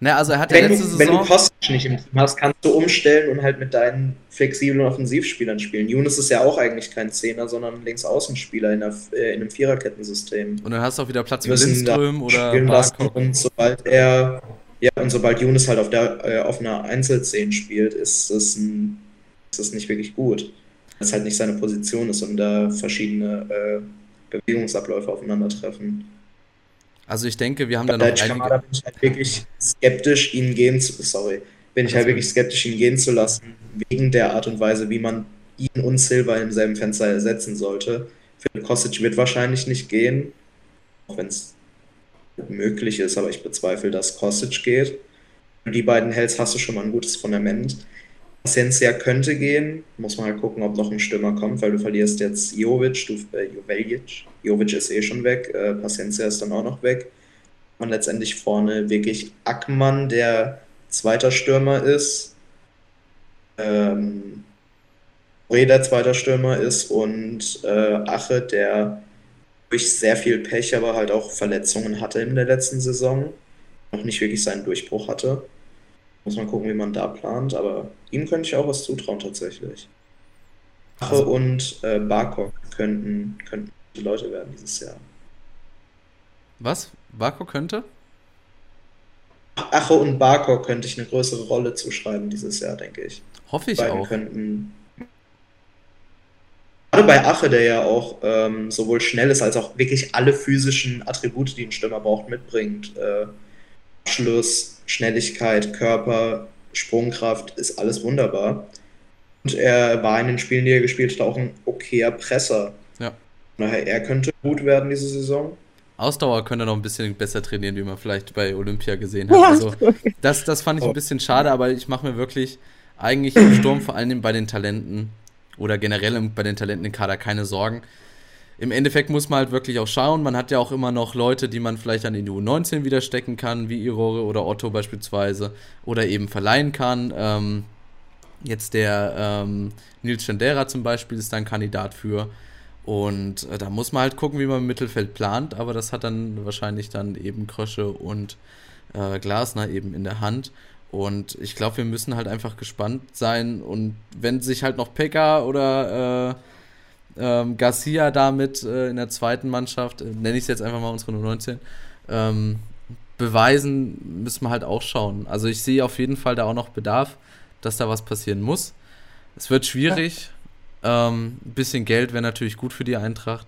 Na, also er hat ja Wenn letzte du, wenn du Saison. Kostic nicht im Team hast, kannst du umstellen und halt mit deinen flexiblen Offensivspielern spielen. Younes ist ja auch eigentlich kein Zehner, sondern ein Linksaußenspieler in, der, äh, in einem Viererkettensystem. Und dann hast du auch wieder Platz für müssen da Lindström oder spielen lassen Barkok. und sobald er ja und sobald Younes halt auf der äh, auf einer Einzelzehn spielt, ist es ein, ist es nicht wirklich gut. Es halt nicht seine Position ist und da verschiedene äh, Bewegungsabläufe aufeinandertreffen. Also ich denke, wir haben da noch Kamada einige. bin ich halt wirklich skeptisch, ihn gehen zu sorry, bin ich halt wirklich skeptisch, ihn gehen zu lassen, wegen der Art und Weise, wie man ihn und Silva im selben Fenster ersetzen sollte. Philipp Kostic wird wahrscheinlich nicht gehen, auch wenn es möglich ist, aber ich bezweifle, dass Kostic geht. Wenn du die beiden hältst, hast du schon mal ein gutes Fundament. Paciencia könnte gehen, muss man halt gucken, ob noch ein Stürmer kommt, weil du verlierst jetzt Jovic, du, äh, Joveljic. Jovic ist eh schon weg, äh, Paciencia ist dann auch noch weg. Und letztendlich vorne wirklich Ackmann, der zweiter Stürmer ist. Ähm, Bre, der zweiter Stürmer ist und äh, Ache, der durch sehr viel Pech, aber halt auch Verletzungen hatte in der letzten Saison. Noch nicht wirklich seinen Durchbruch hatte. Muss man gucken, wie man da plant, aber ihm könnte ich auch was zutrauen tatsächlich. Ache Also- und äh, Barkok könnten, könnten Leute werden dieses Jahr. Was? Barco könnte? Ache und Barkok könnte ich eine größere Rolle zuschreiben dieses Jahr, denke ich. Hoffe ich beiden auch. könnten. Gerade bei Ache, der ja auch ähm, sowohl schnell ist als auch wirklich alle physischen Attribute, die ein Stürmer braucht, mitbringt. Äh, Abschluss, Schnelligkeit, Körper, Sprungkraft, ist alles wunderbar. Und er war in den Spielen, die er gespielt hat, auch ein okayer Presser. Ja. Von Daher, er könnte gut werden diese Saison. Ausdauer könnte noch ein bisschen besser trainieren, wie man vielleicht bei Olympia gesehen hat. Ja. Also, das, das fand ich ein bisschen schade, aber ich mache mir wirklich eigentlich im Sturm, vor allem bei den Talenten oder generell bei den Talenten im Kader keine Sorgen. Im Endeffekt muss man halt wirklich auch schauen. Man hat ja auch immer noch Leute, die man vielleicht an die U19 wieder stecken kann, wie Irore oder Otto beispielsweise, oder eben verleihen kann. Ähm, jetzt der ähm, Nils Schendera zum Beispiel ist da ein Kandidat für. Und äh, da muss man halt gucken, wie man im Mittelfeld plant, aber das hat dann wahrscheinlich dann eben Krösche und äh, Glasner eben in der Hand. Und ich glaube, wir müssen halt einfach gespannt sein. Und wenn sich halt noch Pekka oder äh, ähm, Garcia damit äh, in der zweiten Mannschaft, äh, nenne ich es jetzt einfach mal unsere U19, ähm, beweisen, müssen wir halt auch schauen. Also ich sehe auf jeden Fall da auch noch Bedarf, dass da was passieren muss. Es wird schwierig. Ähm, ein bisschen Geld wäre natürlich gut für die Eintracht.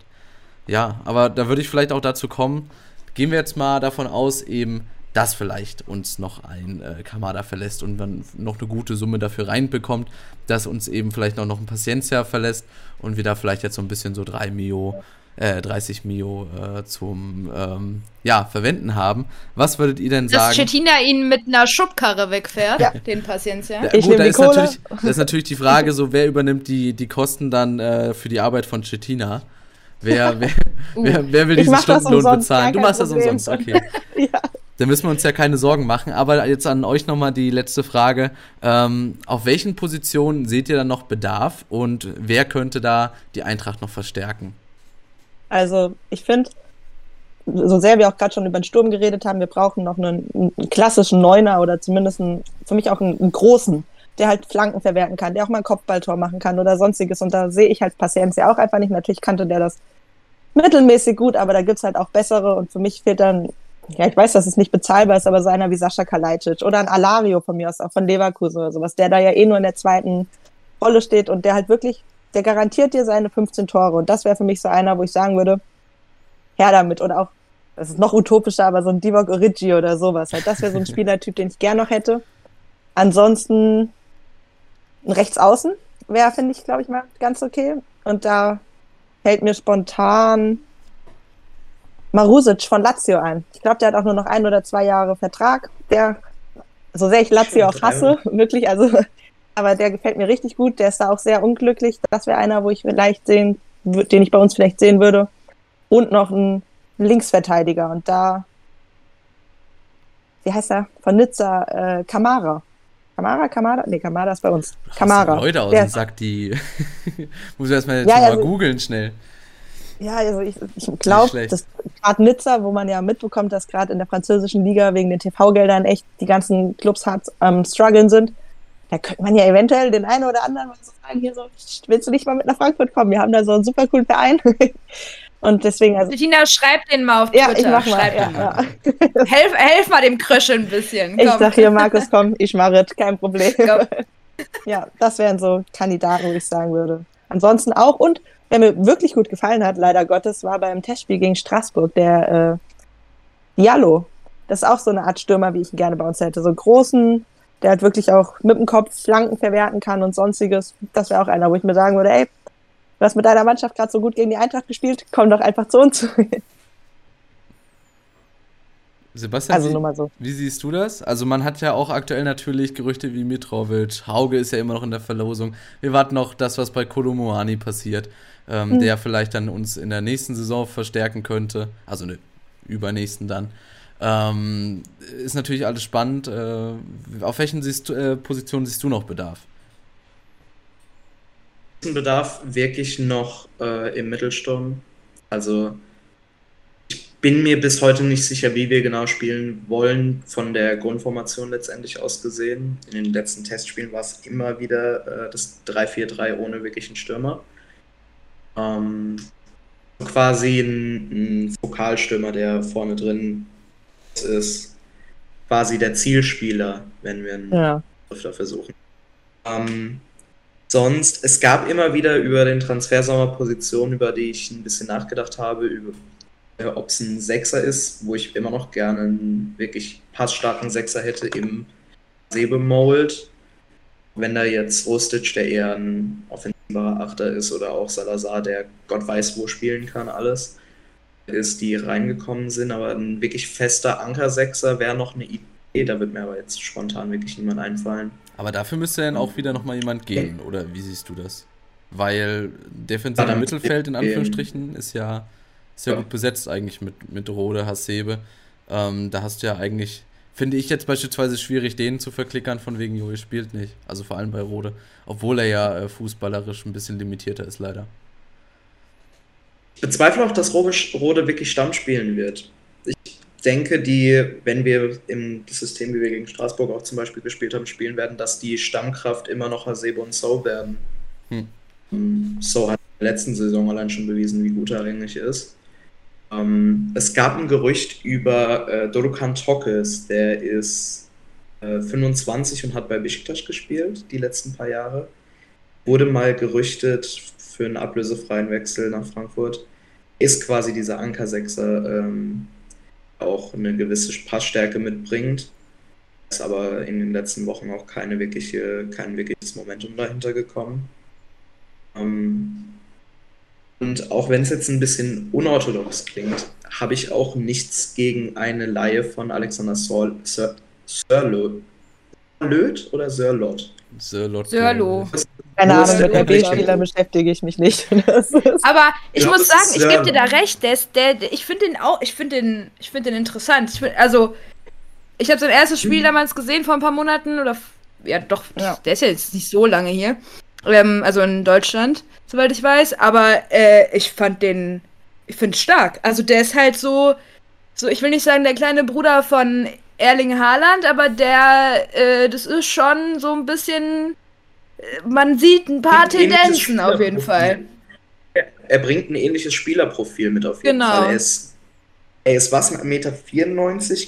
Ja, aber da würde ich vielleicht auch dazu kommen. Gehen wir jetzt mal davon aus, eben, dass vielleicht uns noch ein äh, Kamada verlässt und man noch eine gute Summe dafür reinbekommt, dass uns eben vielleicht noch, noch ein Paciencia verlässt und wir da vielleicht jetzt so ein bisschen so 3 Mio, äh, 30 Mio äh, zum ähm, ja, Verwenden haben. Was würdet ihr denn Dass sagen? Cettina ihn mit einer Schubkarre wegfährt, Ja. den Paciencia. Ja, Ich gut, da ist, natürlich, da ist natürlich die Frage, [LAUGHS] so wer übernimmt die, die Kosten dann äh, für die Arbeit von Cettina? Wer, wer, wer, wer will diesen das Stundenlohn bezahlen? Du machst kein das Problem. umsonst, okay. [LAUGHS] ja. Da müssen wir uns ja keine Sorgen machen. Aber jetzt an euch nochmal die letzte Frage. Ähm, auf welchen Positionen seht ihr dann noch Bedarf und wer könnte da die Eintracht noch verstärken? Also ich finde, so sehr wir auch gerade schon über den Sturm geredet haben, wir brauchen noch einen, einen klassischen Neuner oder zumindest einen, für mich auch einen, einen großen, der halt Flanken verwerten kann, der auch mal ein Kopfballtor machen kann oder sonstiges. Und da sehe ich halt Paciencia auch einfach nicht. Natürlich kannte der das mittelmäßig gut, aber da gibt's halt auch bessere und für mich fehlt dann, ja, ich weiß, dass es nicht bezahlbar ist, aber so einer wie Sascha Kalajdzic oder ein Alario von mir aus, auch von Leverkusen oder sowas, der da ja eh nur in der zweiten Rolle steht und der halt wirklich, der garantiert dir seine 15 Tore. Und das wäre für mich so einer, wo ich sagen würde, her damit. Oder auch, das ist noch utopischer, aber so ein Divock Origi oder sowas. Halt, das wäre so ein [LAUGHS] Spielertyp, den ich gern noch hätte. Ansonsten ein Rechtsaußen wäre, finde ich, glaube ich, mal ganz okay. Und da fällt mir spontan Marusic von Lazio ein. Ich glaube, der hat auch nur noch ein oder zwei Jahre Vertrag. Der, so sehr ich Lazio auch hasse, [LAUGHS] wirklich, also, aber der gefällt mir richtig gut. Der ist da auch sehr unglücklich. Das wäre einer, wo ich vielleicht sehen, den ich bei uns vielleicht sehen würde. Und noch ein Linksverteidiger. Und da, wie heißt er? Von Nizza, äh, Kamara. Kamara, Kamara? Nee, Kamara ist bei uns. Kamara. Leute aus Der ist- Sack, die. [LAUGHS] Muss ich erstmal jetzt Ja, mal also- googeln schnell. Ja, also ich, ich glaube, dass gerade Nizza, wo man ja mitbekommt, dass gerade in der französischen Liga wegen den TV-Geldern echt die ganzen Clubs hart am struggeln sind, da könnte man ja eventuell den einen oder anderen mal so sagen, hier so, willst du nicht mal mit nach Frankfurt kommen? Wir haben da so einen super coolen Verein. [LAUGHS] Und deswegen, also, Bettina, schreib den mal auf ja, Twitter. ich mach mal. schreib Ja, den mal. ja. [LAUGHS] Helf, helf mal dem Kröschel ein bisschen. Ich komm. sag hier, Markus, komm, ich mache es, kein Problem. Komm. [LAUGHS] Ja, das wären so Kandidaten, wo ich sagen würde. Ansonsten auch, und wer mir wirklich gut gefallen hat, leider Gottes, war beim Testspiel gegen Straßburg der äh, Diallo. Das ist auch so eine Art Stürmer, wie ich ihn gerne bei uns hätte. So einen großen, der halt wirklich auch mit dem Kopf Flanken verwerten kann und sonstiges. Das wäre auch einer, wo ich mir sagen würde, ey, du hast mit deiner Mannschaft gerade so gut gegen die Eintracht gespielt, komm doch einfach zu uns. [LAUGHS] Sebastian, Also wie, nur mal so. wie siehst du das? Also man hat ja auch aktuell natürlich Gerüchte wie Mitrovic, Hauge ist ja immer noch in der Verlosung. Wir warten noch das, was bei Kolomoani passiert, ähm, Hm. der vielleicht dann uns in der nächsten Saison verstärken könnte. Also ne, übernächsten dann. Ähm, ist natürlich alles spannend. Äh, auf welchen siehst, du- äh, Positionen siehst du noch Bedarf? Bedarf wirklich noch äh, im Mittelsturm. Also ich bin mir bis heute nicht sicher, wie wir genau spielen wollen, von der Grundformation letztendlich aus gesehen. In den letzten Testspielen war es immer wieder äh, das 3-4-3 ohne wirklichen Stürmer. Ähm, quasi ein, ein Fokalstürmer, der vorne drin ist, quasi der Zielspieler, wenn wir einen Ja. versuchen. Ähm, sonst, es gab immer wieder über den Transfersommer Positionen, über die ich ein bisschen nachgedacht habe, über äh, ob es ein Sechser ist, wo ich immer noch gerne einen wirklich passstarken Sechser hätte im Sebe-Mold. Wenn da jetzt Rustic, der eher ein offensiver Achter ist, oder auch Salazar, der Gott weiß wo spielen kann, alles, ist, die reingekommen sind, aber ein wirklich fester Anker-Sechser wäre noch eine Idee, da wird mir aber jetzt spontan wirklich niemand einfallen. Aber dafür müsste dann auch wieder nochmal jemand gehen, oder wie siehst du das? Weil defensiv Ja, dann- Mittelfeld in ähm, Anführungsstrichen ist ja, ist ja Ja. gut besetzt eigentlich mit, mit Rode, Hasebe. Ähm, da hast du ja eigentlich, finde ich jetzt beispielsweise schwierig, den zu verklickern, von wegen Joey spielt nicht. Also vor allem bei Rode. Obwohl er ja äh, fußballerisch ein bisschen limitierter ist, leider. Ich bezweifle auch, dass Rode, wirklich Stamm spielen wird. Ich denke, die, wenn wir im System, wie wir gegen Straßburg auch zum Beispiel gespielt haben, spielen werden, dass die Stammkraft immer noch Hasebe und So werden. Hm. So hat in der letzten Saison allein schon bewiesen, wie gut er eigentlich ist. Ähm, es gab ein Gerücht über äh, Dorukan Tokes, der ist äh, 25 und hat bei Besiktas gespielt, die letzten paar Jahre. Wurde mal gerüchtet für einen ablösefreien Wechsel nach Frankfurt. Ist quasi dieser Anker-Sechser, ähm, auch eine gewisse Passstärke mitbringt. Ist aber in den letzten Wochen auch keine wirkliche, kein wirkliches Momentum dahinter gekommen. Ähm, und auch wenn es jetzt ein bisschen unorthodox klingt, habe ich auch nichts gegen eine Laie von Alexander Sor Sir. Sörlot oder Sörlot? Sörlot. Sörlo. Keine Ahnung, mit? RB-Spieler beschäftige ich mich nicht. [LAUGHS] Aber ich Ja, muss sagen, ich gebe dir da recht, der, ist, der, der ich finde den auch, ich finde den, ich finde den interessant. Ich find, also, ich habe sein erstes Spiel damals gesehen vor ein paar Monaten oder ja doch, Ja. der ist ja jetzt nicht so lange hier, ähm, also in Deutschland, soweit ich weiß. Aber äh, ich fand den, ich finde stark. Also der ist halt so, so ich will nicht sagen der kleine Bruder von Erling Haaland, aber der, äh, das ist schon so ein bisschen, äh, man sieht ein paar Tendenzen auf jeden Fall. Er bringt ein ähnliches Spielerprofil mit auf jeden Genau. Fall. Er ist, er ist was, 1,94 Meter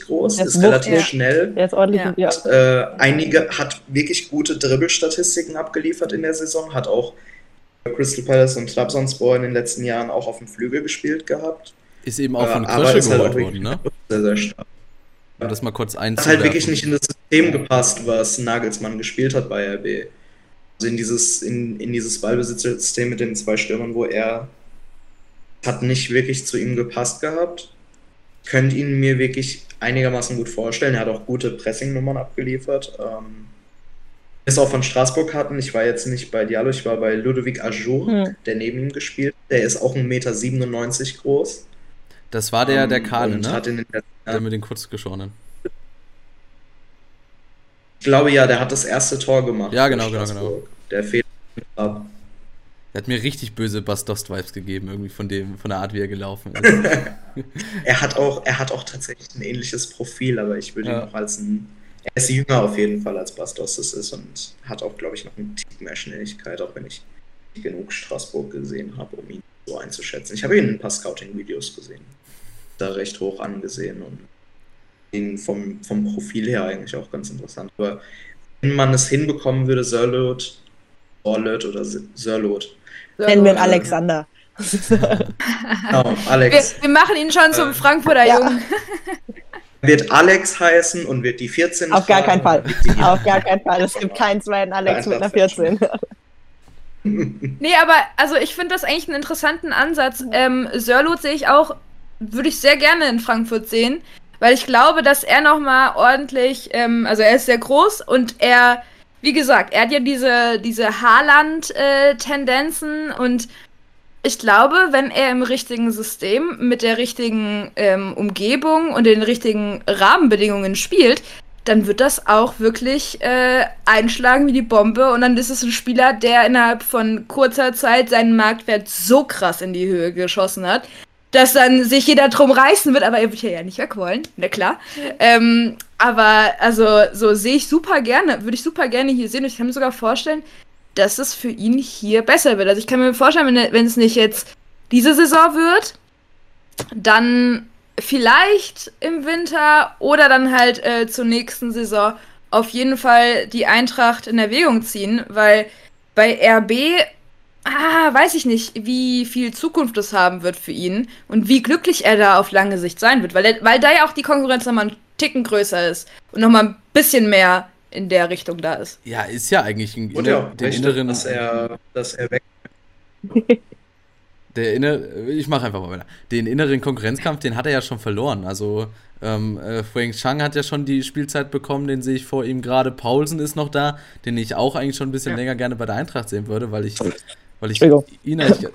groß, Er ist ist relativ wuchtig. schnell. Der ist ordentlich Ja. Hat, äh, einige hat wirklich gute Dribbelstatistiken abgeliefert in der Saison, hat auch bei Crystal Palace und Trabzonspor in den letzten Jahren auch auf dem Flügel gespielt gehabt. Ist eben auch von Äh, Krösche halt geholt auch worden, ne? sehr, sehr stark. Um das mal kurz Hat halt einzuwerfen. wirklich nicht in das System gepasst, was Nagelsmann gespielt hat bei RB. Also in dieses, in, in dieses Ballbesitzsystem mit den zwei Stürmern, wo er hat nicht wirklich zu ihm gepasst gehabt. Könnt ihn mir wirklich einigermaßen gut vorstellen. Er hat auch gute Pressingnummern abgeliefert. Ähm, ist auch von Straßburg hatten. Ich war jetzt nicht bei Diallo, ich war bei Ludovic Ajour, Hm. der neben ihm gespielt. Der ist auch 1,97 Meter groß. Das war der, der Ähm, Kahle, und ne? Hat in den letzten Der mit den kurzgeschorenen. Ich glaube ja, der hat das erste Tor gemacht. Ja, genau, genau, Straßburg. Der fehlt ab. Der hat mir richtig böse Bastost-Vibes gegeben, irgendwie von dem, von der Art, wie er gelaufen ist. [LAUGHS] Er hat auch, er hat auch tatsächlich ein ähnliches Profil, aber ich würde Ja. ihn noch als ein. Er ist jünger auf jeden Fall als Bastos es ist und hat auch, glaube ich, noch einen Tick mehr Schnelligkeit, auch wenn ich nicht genug Straßburg gesehen habe, um ihn so einzuschätzen. Ich habe ihn in ein paar Scouting-Videos gesehen. Da recht hoch angesehen und ihn vom, vom Profil her eigentlich auch ganz interessant. Aber wenn man es hinbekommen würde, Sörlot, Orlot oder Sörlot. Nennen wir ihn. Alexander. Genau, Wir, Alex. wir machen ihn schon zum Äh, Frankfurter ja. Jungen. Wird Alex heißen und wird die 14 Auf gar keinen Fall. Auf gar keinen Fall. Es gibt keinen zweiten Alex mit einer 14. [LAUGHS] Nee, aber also ich finde das eigentlich einen interessanten Ansatz. Ähm, Sörlot sehe ich auch, würde ich sehr gerne in Frankfurt sehen, weil ich glaube, dass er nochmal ordentlich, ähm, also er ist sehr groß und er, wie gesagt, er hat ja diese, diese Haarland-Tendenzen und ich glaube, wenn er im richtigen System mit der richtigen ähm, Umgebung und den richtigen Rahmenbedingungen spielt, dann wird das auch wirklich äh, einschlagen wie die Bombe und dann ist es ein Spieler, der innerhalb von kurzer Zeit seinen Marktwert so krass in die Höhe geschossen hat, dass dann sich jeder drum reißen wird, aber er wird ja nicht weg wollen, na klar. Ähm, aber also so sehe ich super gerne, würde ich super gerne hier sehen ich kann mir sogar vorstellen, dass es für ihn hier besser wird. Also ich kann mir vorstellen, wenn, wenn es nicht jetzt diese Saison wird, dann vielleicht im Winter oder dann halt äh, zur nächsten Saison auf jeden Fall die Eintracht in Erwägung ziehen, weil bei RB, ah, weiß ich nicht, wie viel Zukunft es haben wird für ihn und wie glücklich er da auf lange Sicht sein wird, weil, er, weil da ja auch die Konkurrenz nochmal einen Ticken größer ist und nochmal ein bisschen mehr in der Richtung da ist. Ja, ist ja eigentlich ein, Und ja, den recht, inneren, dass er, dass er weg der innere, ich mache einfach mal weiter. Den inneren Konkurrenzkampf, den hat er ja schon verloren. Also ähm, äh, Fueng Chang hat ja schon die Spielzeit bekommen, den sehe ich vor ihm gerade. Paulsen ist noch da, den ich auch eigentlich schon ein bisschen Ja. länger gerne bei der Eintracht sehen würde, weil ich, weil ich ihn eigentlich,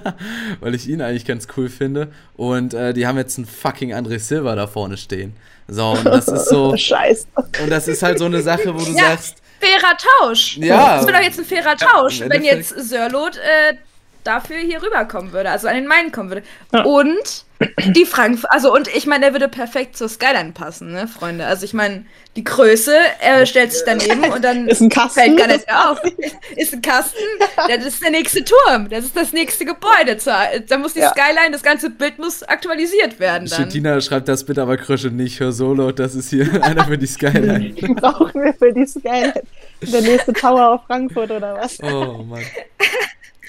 [LAUGHS] weil ich ihn eigentlich ganz cool finde. Und äh, die haben jetzt einen fucking André Silva da vorne stehen. So, und das ist so, [LAUGHS] Scheiße. und das ist halt so eine Sache, wo du Ja. sagst, Fairer Tausch. Ja. Das wäre doch jetzt ein fairer Ja, Tausch, im wenn jetzt Sörlot äh, dafür hier rüberkommen würde, also an den Main kommen würde. Ja. Und die Frankfurt, also und ich meine, der würde perfekt zur Skyline passen, ne, Freunde. Also ich meine, die Größe, er stellt sich daneben und dann Ist ein Kasten. fällt gar nicht mehr auf. [LAUGHS] Ist ein Kasten, das ist der nächste Turm, das ist das nächste Gebäude. Da muss die Ja. Skyline, das ganze Bild muss aktualisiert werden dann. Schreibt das bitte aber Krösche nicht, hör Solo, das ist hier [LAUGHS] einer für die Skyline. [LAUGHS] Brauchen wir für die Skyline der nächste Tower auf Frankfurt oder was? Oh Mann.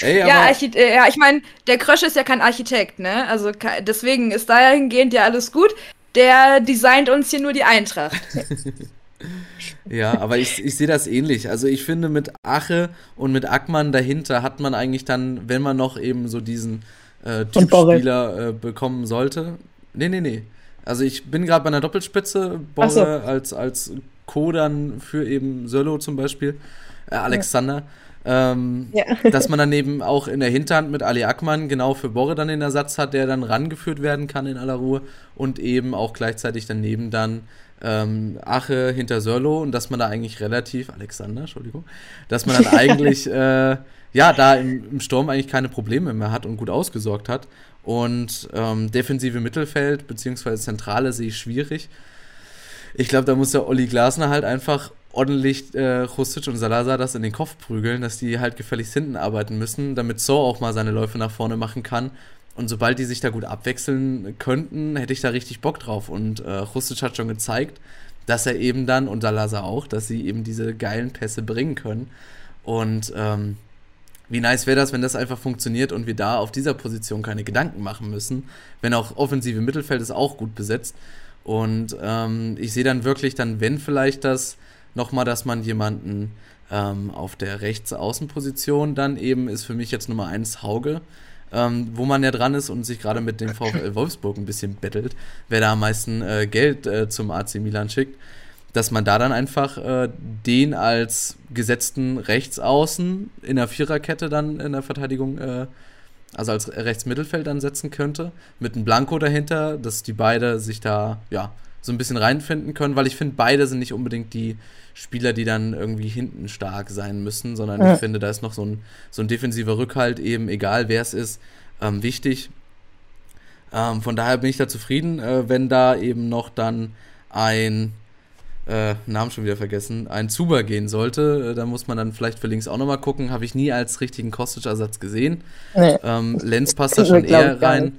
Ey, Ja, Archit äh, ja, ich meine, der Krösch ist ja kein Architekt, ne? Also deswegen ist dahingehend ja alles gut. Der designt uns hier nur die Eintracht. [LAUGHS] Ja, aber ich, ich sehe das ähnlich. Also ich finde, mit Ache und mit Ackmann dahinter hat man eigentlich dann, wenn man noch eben so diesen äh, Borre. Typspieler äh, bekommen sollte. Nee, nee, nee. Also ich bin gerade bei einer Doppelspitze, Ach so. Borre als, als Co. dann für eben Söllo zum Beispiel, äh, Alexander. Ähm, Ja. [LAUGHS] dass man dann eben auch in der Hinterhand mit Ali Ackmann genau für Borre dann den Ersatz hat, der dann rangeführt werden kann in aller Ruhe und eben auch gleichzeitig daneben dann ähm, Ache hinter Sörlo und dass man da eigentlich relativ, Alexander, Entschuldigung, dass man dann [LAUGHS] eigentlich, äh, ja, da im, im Sturm eigentlich keine Probleme mehr hat und gut ausgesorgt hat. Und ähm, defensive Mittelfeld beziehungsweise Zentrale sehe ich schwierig. Ich glaube, da muss der Olli Glasner halt einfach ordentlich äh, Rustic und Salazar das in den Kopf prügeln, dass die halt gefälligst hinten arbeiten müssen, damit So auch mal seine Läufe nach vorne machen kann. Und sobald die sich da gut abwechseln könnten, hätte ich da richtig Bock drauf. Und äh, Rustic hat schon gezeigt, dass er eben dann, und Salazar auch, dass sie eben diese geilen Pässe bringen können. Und ähm, wie nice wäre das, wenn das einfach funktioniert und wir da auf dieser Position keine Gedanken machen müssen, wenn auch offensive Mittelfeld ist auch gut besetzt. Und ähm, ich sehe dann wirklich dann, wenn vielleicht das nochmal, dass man jemanden ähm, auf der Rechtsaußenposition dann eben ist für mich jetzt Nummer eins Hauge, ähm, wo man ja dran ist und sich gerade mit dem VfL [LAUGHS] Wolfsburg ein bisschen bettelt, wer da am meisten äh, Geld äh, zum AC Milan schickt dass man da dann einfach äh, den als gesetzten Rechtsaußen in der Viererkette dann in der Verteidigung, äh, also als Rechtsmittelfeld dann setzen könnte, mit einem Blanco dahinter, dass die beide sich da, ja, so ein bisschen reinfinden können, weil ich finde, beide sind nicht unbedingt die Spieler, die dann irgendwie hinten stark sein müssen, sondern ja. ich finde, da ist noch so ein, so ein defensiver Rückhalt, eben egal wer es ist, ähm, wichtig. Ähm, von daher bin ich da zufrieden, äh, wenn da eben noch dann ein äh, Namen schon wieder vergessen, ein Zuber gehen sollte. Äh, da muss man dann vielleicht für links auch nochmal gucken. Habe ich nie als richtigen Kostic-Ersatz gesehen. Nee. Ähm, Lenz passt da schon eher rein.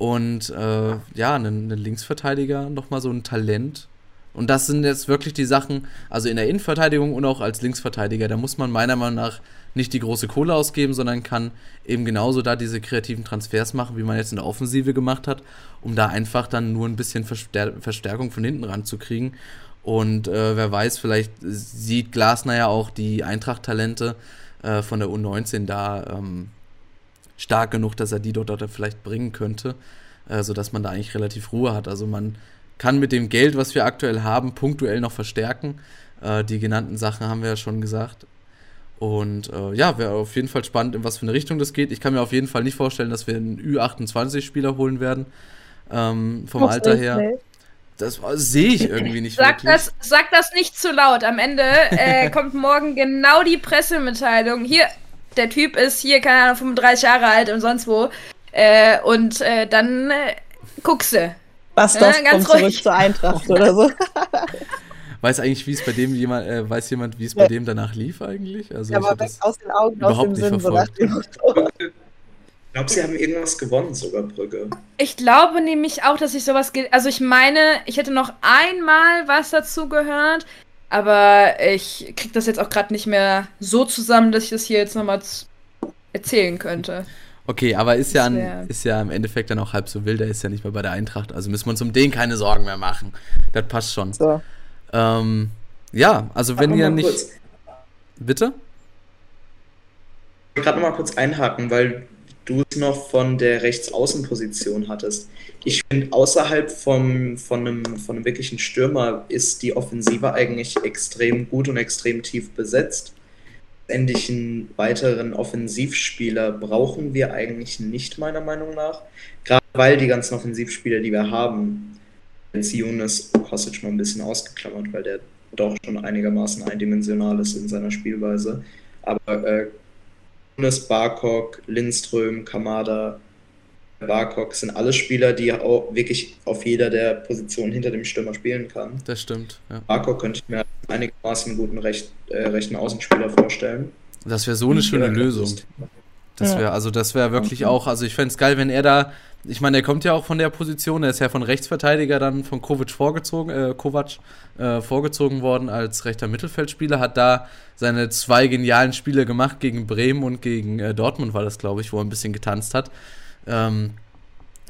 Und äh, ja, ein, ein Linksverteidiger, nochmal so ein Talent. Und das sind jetzt wirklich die Sachen, also in der Innenverteidigung und auch als Linksverteidiger, da muss man meiner Meinung nach nicht die große Kohle ausgeben, sondern kann eben genauso da diese kreativen Transfers machen, wie man jetzt in der Offensive gemacht hat, um da einfach dann nur ein bisschen Verstär Verstärkung von hinten ranzukriegen. Und äh, wer weiß, vielleicht sieht Glasner ja auch die Eintracht-Talente äh, von der U19 da ähm, stark genug, dass er die dort, dort vielleicht bringen könnte, äh, sodass man da eigentlich relativ Ruhe hat. Also man kann mit dem Geld, was wir aktuell haben, punktuell noch verstärken. Äh, die genannten Sachen haben wir ja schon gesagt. Und äh, ja, wäre auf jeden Fall spannend, in was für eine Richtung das geht. Ich kann mir auf jeden Fall nicht vorstellen, dass wir einen Ü28-Spieler holen werden. Ähm, vom Muss Alter her. Nicht. Das sehe ich irgendwie nicht sag wirklich. Das, sag das nicht zu laut. Am Ende äh, [LAUGHS] kommt morgen genau die Pressemitteilung. Hier, der Typ ist hier, keine Ahnung, 35 Jahre alt und sonst wo. Äh, und äh, dann äh, guckst du. Was das ja, kommt ruhig. zurück zur Eintracht oder so. [LAUGHS] Weiß eigentlich, wie es bei dem jemand, äh, weiß jemand, wie es bei dem danach lief eigentlich? Also ja, aber weg aus den Augen, aus dem Sinn, so ich glaube, sie haben irgendwas gewonnen, sogar Brügge. Ich glaube nämlich auch, dass ich sowas. Also, ich meine, ich hätte noch einmal was dazu gehört, aber ich kriege das jetzt auch gerade nicht mehr so zusammen, dass ich das hier jetzt nochmal erzählen könnte. Okay, aber ist ja, an, ist ja im Endeffekt dann auch halb so wild, er ist ja nicht mehr bei der Eintracht, also müssen wir uns um den keine Sorgen mehr machen. Das passt schon. So. Ähm, ja, also wenn ihr nicht. Kurz. Bitte? Ich will gerade nochmal kurz einhaken, weil du es noch von der Rechtsaußenposition hattest. Ich finde, außerhalb vom, von, einem, von einem wirklichen Stürmer ist die Offensive eigentlich extrem gut und extrem tief besetzt. Endlich einen weiteren Offensivspieler brauchen wir eigentlich nicht, meiner Meinung nach. Gerade weil die ganzen Offensivspieler, die wir haben, jetzt Younes Kostic mal ein bisschen ausgeklammert, weil der doch schon einigermaßen eindimensional ist in seiner Spielweise. Aber äh, Nunes, Barkok, Lindström, Kamada, Barkok sind alle Spieler, die auch wirklich auf jeder der Positionen hinter dem Stürmer spielen kann. Das stimmt. Ja. Barkok könnte ich mir einigermaßen guten recht, äh, rechten Außenspieler vorstellen. Das wäre so eine schöne ja, Lösung. Das wäre, also das wäre wirklich auch, also ich fände es geil, wenn er da, ich meine, er kommt ja auch von der Position, er ist ja von Rechtsverteidiger dann von Kovac vorgezogen, äh, Kovac äh, vorgezogen worden als rechter Mittelfeldspieler, hat da seine zwei genialen Spiele gemacht gegen Bremen und gegen äh, Dortmund war das, glaube ich, wo er ein bisschen getanzt hat. Ähm,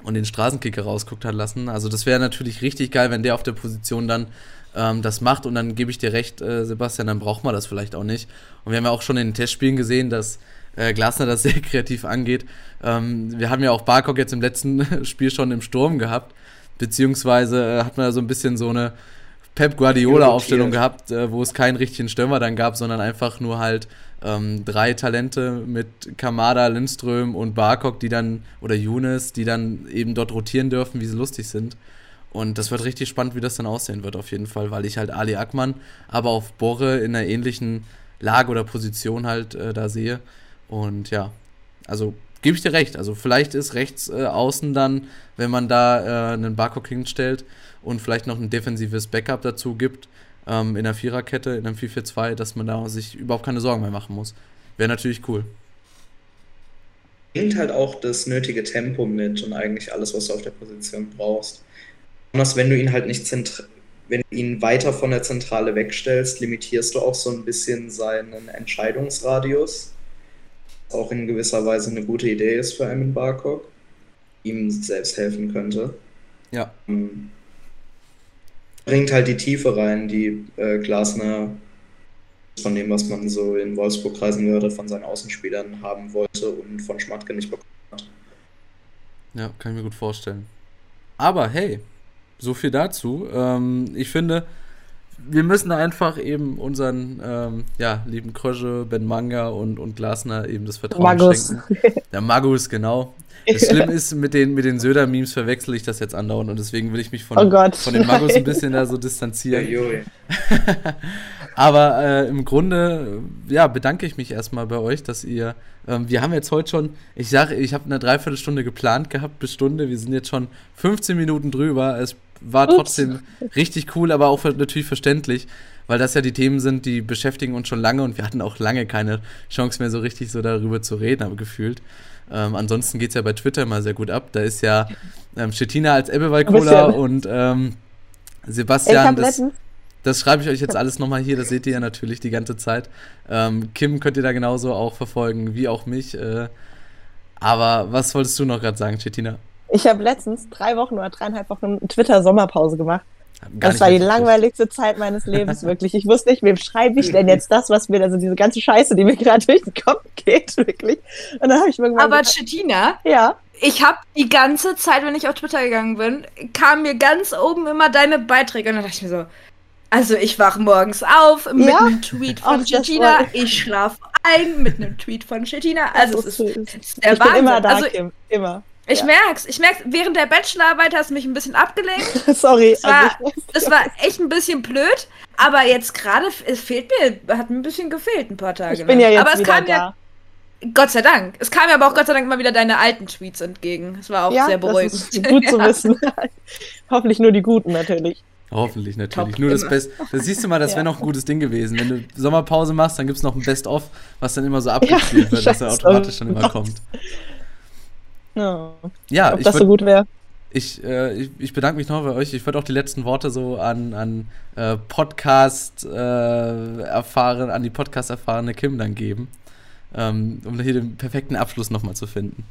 und den Straßenkicker rausguckt hat lassen. Also das wäre natürlich richtig geil, wenn der auf der Position dann ähm, das macht und dann gebe ich dir recht, äh, Sebastian, dann braucht man das vielleicht auch nicht. Und wir haben ja auch schon in den Testspielen gesehen, dass äh, Glasner das sehr [LAUGHS] kreativ angeht. Ähm, wir haben ja auch Barkok jetzt im letzten [LAUGHS] Spiel schon im Sturm gehabt, beziehungsweise äh, hat man da so ein bisschen so eine Pep Guardiola-Aufstellung gehabt, äh, wo es keinen richtigen Stürmer dann gab, sondern einfach nur halt ähm, drei Talente mit Kamada, Lindström und Barkok, die dann, oder Younes, die dann eben dort rotieren dürfen, wie sie lustig sind. Und das wird richtig spannend, wie das dann aussehen wird, auf jeden Fall, weil ich halt Ali Akman, aber auf Borre in einer ähnlichen Lage oder Position halt äh, da sehe. Und ja, also gebe ich dir recht. Also vielleicht ist rechts äh, außen dann, wenn man da äh, einen Barcock hinstellt und vielleicht noch ein defensives Backup dazu gibt, ähm, in der Viererkette, in einem 4-4-2, dass man da sich überhaupt keine Sorgen mehr machen muss. Wäre natürlich cool. Bringt halt auch das nötige Tempo mit und eigentlich alles, was du auf der Position brauchst. Besonders wenn du ihn halt nicht wenn du ihn weiter von der Zentrale wegstellst, limitierst du auch so ein bisschen seinen Entscheidungsradius. Auch in gewisser Weise eine gute Idee ist für Eamon Barcock. Ihm selbst helfen könnte. Ja. Ähm, bringt halt die Tiefe rein, die äh, Glasner von dem, was man so in Wolfsburg-Kreisen gehört hat, von seinen Außenspielern haben wollte und von Schmatke nicht bekommen hat. Ja, kann ich mir gut vorstellen. Aber hey, so viel dazu. Ähm, ich finde, wir müssen einfach eben unseren ähm, ja, lieben Krösche, Ben Manga und, und Glasner eben das Vertrauen Magus. schenken. Der Magus, genau. Das Schlimme ist, mit den, mit den Söder-Memes verwechsel ich das jetzt andauernd und deswegen will ich mich von, Oh Gott, von den Magus ein bisschen da so distanzieren. [LAUGHS] Aber äh, im Grunde, ja, bedanke ich mich erstmal bei euch, dass ihr, ähm, wir haben jetzt heute schon, ich sage, ich habe eine Dreiviertelstunde geplant gehabt bis Stunde, wir sind jetzt schon 15 Minuten drüber, es war Ups. trotzdem richtig cool, aber auch natürlich verständlich, weil das ja die Themen sind, die beschäftigen uns schon lange und wir hatten auch lange keine Chance mehr so richtig so darüber zu reden, aber gefühlt. Ähm, ansonsten geht es ja bei Twitter mal sehr gut ab, da ist ja ähm, Stettina als Ebbewald-Cola und ähm, Sebastian, das, das schreibe ich euch jetzt alles nochmal hier, das seht ihr ja natürlich die ganze Zeit. Ähm, Kim könnt ihr da genauso auch verfolgen, wie auch mich. Äh, aber was wolltest du noch gerade sagen, Chetina? Ich habe letztens drei Wochen oder dreieinhalb Wochen Twitter-Sommerpause gemacht. Das war die langweiligste Zeit meines Lebens, [LAUGHS] wirklich. Ich wusste nicht, wem schreibe ich denn jetzt das, was mir, also diese ganze Scheiße, die mir gerade durch den Kopf geht, [LAUGHS] wirklich. Und dann habe ich irgendwann Aber gedacht, Chetina, ja, ich habe die ganze Zeit, wenn ich auf Twitter gegangen bin, kam mir ganz oben immer deine Beiträge und dann dachte ich mir so, also ich wache morgens auf mit Ja? einem Tweet von Chetina, ich schlafe ein mit einem Tweet von Chetina. Also es ist, es ist. der ich bin Wahnsinn. immer da, also Kim, immer. Ich ja. merk's, ich merk's, während der Bachelorarbeit hast du mich ein bisschen abgelenkt. [LAUGHS] Sorry. Das war, also ich, das war echt ein bisschen blöd, aber jetzt gerade, es fehlt mir, hat mir ein bisschen gefehlt ein paar Tage. ich bin ja lang. jetzt aber es wieder kam da. ja, Gott sei Dank, es kam mir aber auch Gott sei Dank immer wieder deine alten Tweets entgegen. Das war auch ja, sehr das beruhigend. ist [LAUGHS] gut zu wissen. [LAUGHS] Hoffentlich nur die Guten natürlich. Hoffentlich natürlich. Top, Nur das immer. Beste. Das siehst du mal, das Ja. wäre noch ein gutes Ding gewesen. Wenn du Sommerpause machst, dann gibt es noch ein Best-of, was dann immer so abgespielt wird, dass er automatisch dann immer Gott. kommt. Ja, Ja, ob ich das so gut wäre. Ich, äh, ich, ich bedanke mich noch bei euch. Ich würde auch die letzten Worte so an, an äh, Podcast äh, erfahren, an die Podcast erfahrene Kim dann geben, ähm, um hier den perfekten Abschluss nochmal zu finden.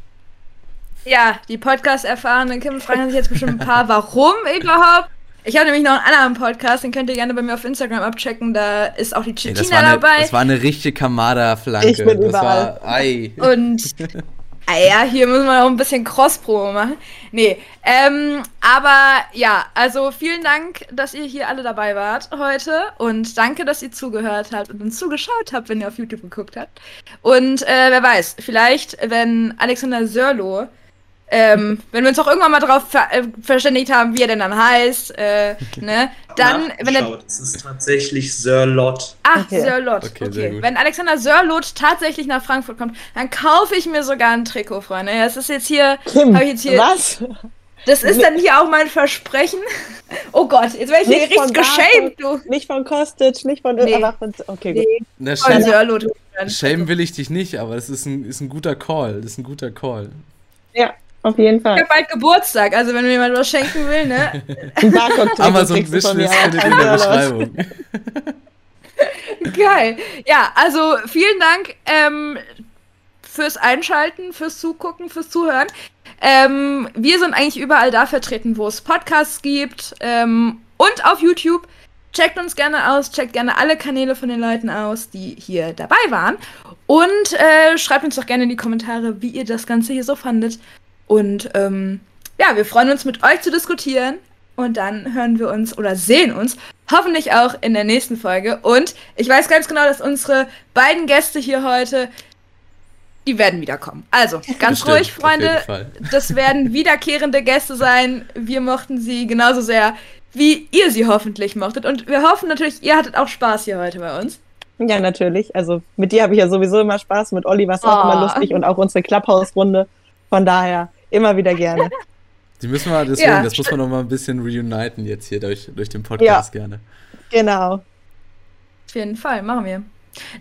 Ja, die Podcast-erfahrenen Kim fragen sich jetzt bestimmt ein paar, warum überhaupt. Ich habe nämlich noch einen anderen Podcast, den könnt ihr gerne bei mir auf Instagram abchecken. Da ist auch die Ey, das, eine, dabei. das war eine richtige Kamada-Flanke. Ich bin das überall. war, ei. Und [LAUGHS] ja, hier müssen wir auch ein bisschen Cross-Promo machen. Nee, ähm, aber ja, also vielen Dank, dass ihr hier alle dabei wart heute und danke, dass ihr zugehört habt und uns zugeschaut habt, wenn ihr auf YouTube geguckt habt. Und äh, wer weiß, vielleicht, wenn Alexander Sörlo, ähm, wenn wir uns auch irgendwann mal darauf ver äh, verständigt haben, wie er denn dann heißt, äh, ne, dann, wenn er. Es ist tatsächlich Sir Lot. Ach, Okay. Sörlot. Okay, Okay, sehr gut. Wenn Alexander Sörlot tatsächlich nach Frankfurt kommt, dann kaufe ich mir sogar ein Trikot, Freunde. Das ist jetzt hier, Kim, ich jetzt hier, was? das ist dann hier auch mein Versprechen. [LAUGHS] Oh Gott, jetzt werde ich hier Nicht von richtig geschämt, du. Nicht von Kostic, nicht von Nee. aber von, okay, gut. Nee, Na, von Shame, Sörlot. Shame will ich dich nicht, aber das ist ein, ist ein guter Call. Das ist ein guter Call. Ja, auf jeden Ich Fall. habe bald Geburtstag, also wenn mir jemand was schenken will, ne? [LAUGHS] [LAUGHS] Amazon Wishlist findet ihr in der. Beschreibung. [LAUGHS] Geil. Ja, also vielen Dank ähm, fürs Einschalten, fürs Zugucken, fürs Zuhören. Ähm, wir sind eigentlich überall da vertreten, wo es Podcasts gibt ähm, und auf YouTube. Checkt uns gerne aus, checkt gerne alle Kanäle von den Leuten aus, die hier dabei waren. Und äh, schreibt uns doch gerne in die Kommentare, wie ihr das Ganze hier so fandet. Und ähm, ja, wir freuen uns mit euch zu diskutieren. Und dann hören wir uns oder sehen uns hoffentlich auch in der nächsten Folge. Und ich weiß ganz genau, dass unsere beiden Gäste hier heute, die werden wiederkommen. Also, ganz Bestimmt, ruhig, Freunde. Das werden [LAUGHS] wiederkehrende Gäste sein. Wir mochten sie genauso sehr, wie ihr sie hoffentlich mochtet. Und wir hoffen natürlich, ihr hattet auch Spaß hier heute bei uns. Ja, natürlich. Also mit dir habe ich ja sowieso immer Spaß, mit Olli war es auch Oh. immer lustig und auch unsere Clubhouse-Runde. Von daher immer wieder gerne. Die müssen wir, deswegen, ja. das muss man noch mal ein bisschen reuniten jetzt hier durch, durch den Podcast ja. gerne. Genau. Auf jeden Fall, machen wir.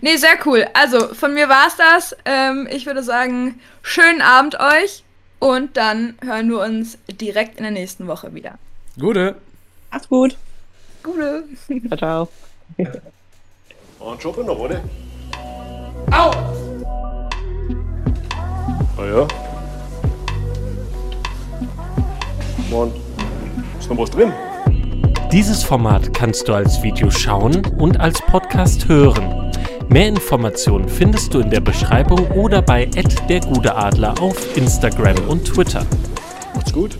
Nee, sehr cool. Also, von mir war's das. Ähm, ich würde sagen, schönen Abend euch und dann hören wir uns direkt in der nächsten Woche wieder. Gute. Macht's gut. Gute. Ciao, ciao. [LAUGHS] Und Schuppe noch, oder? Au! Ah ja. Und ist noch was drin? Dieses Format kannst du als Video schauen und als Podcast hören. Mehr Informationen findest du in der Beschreibung oder bei der Gute Adler auf Instagram und Twitter. Macht's gut.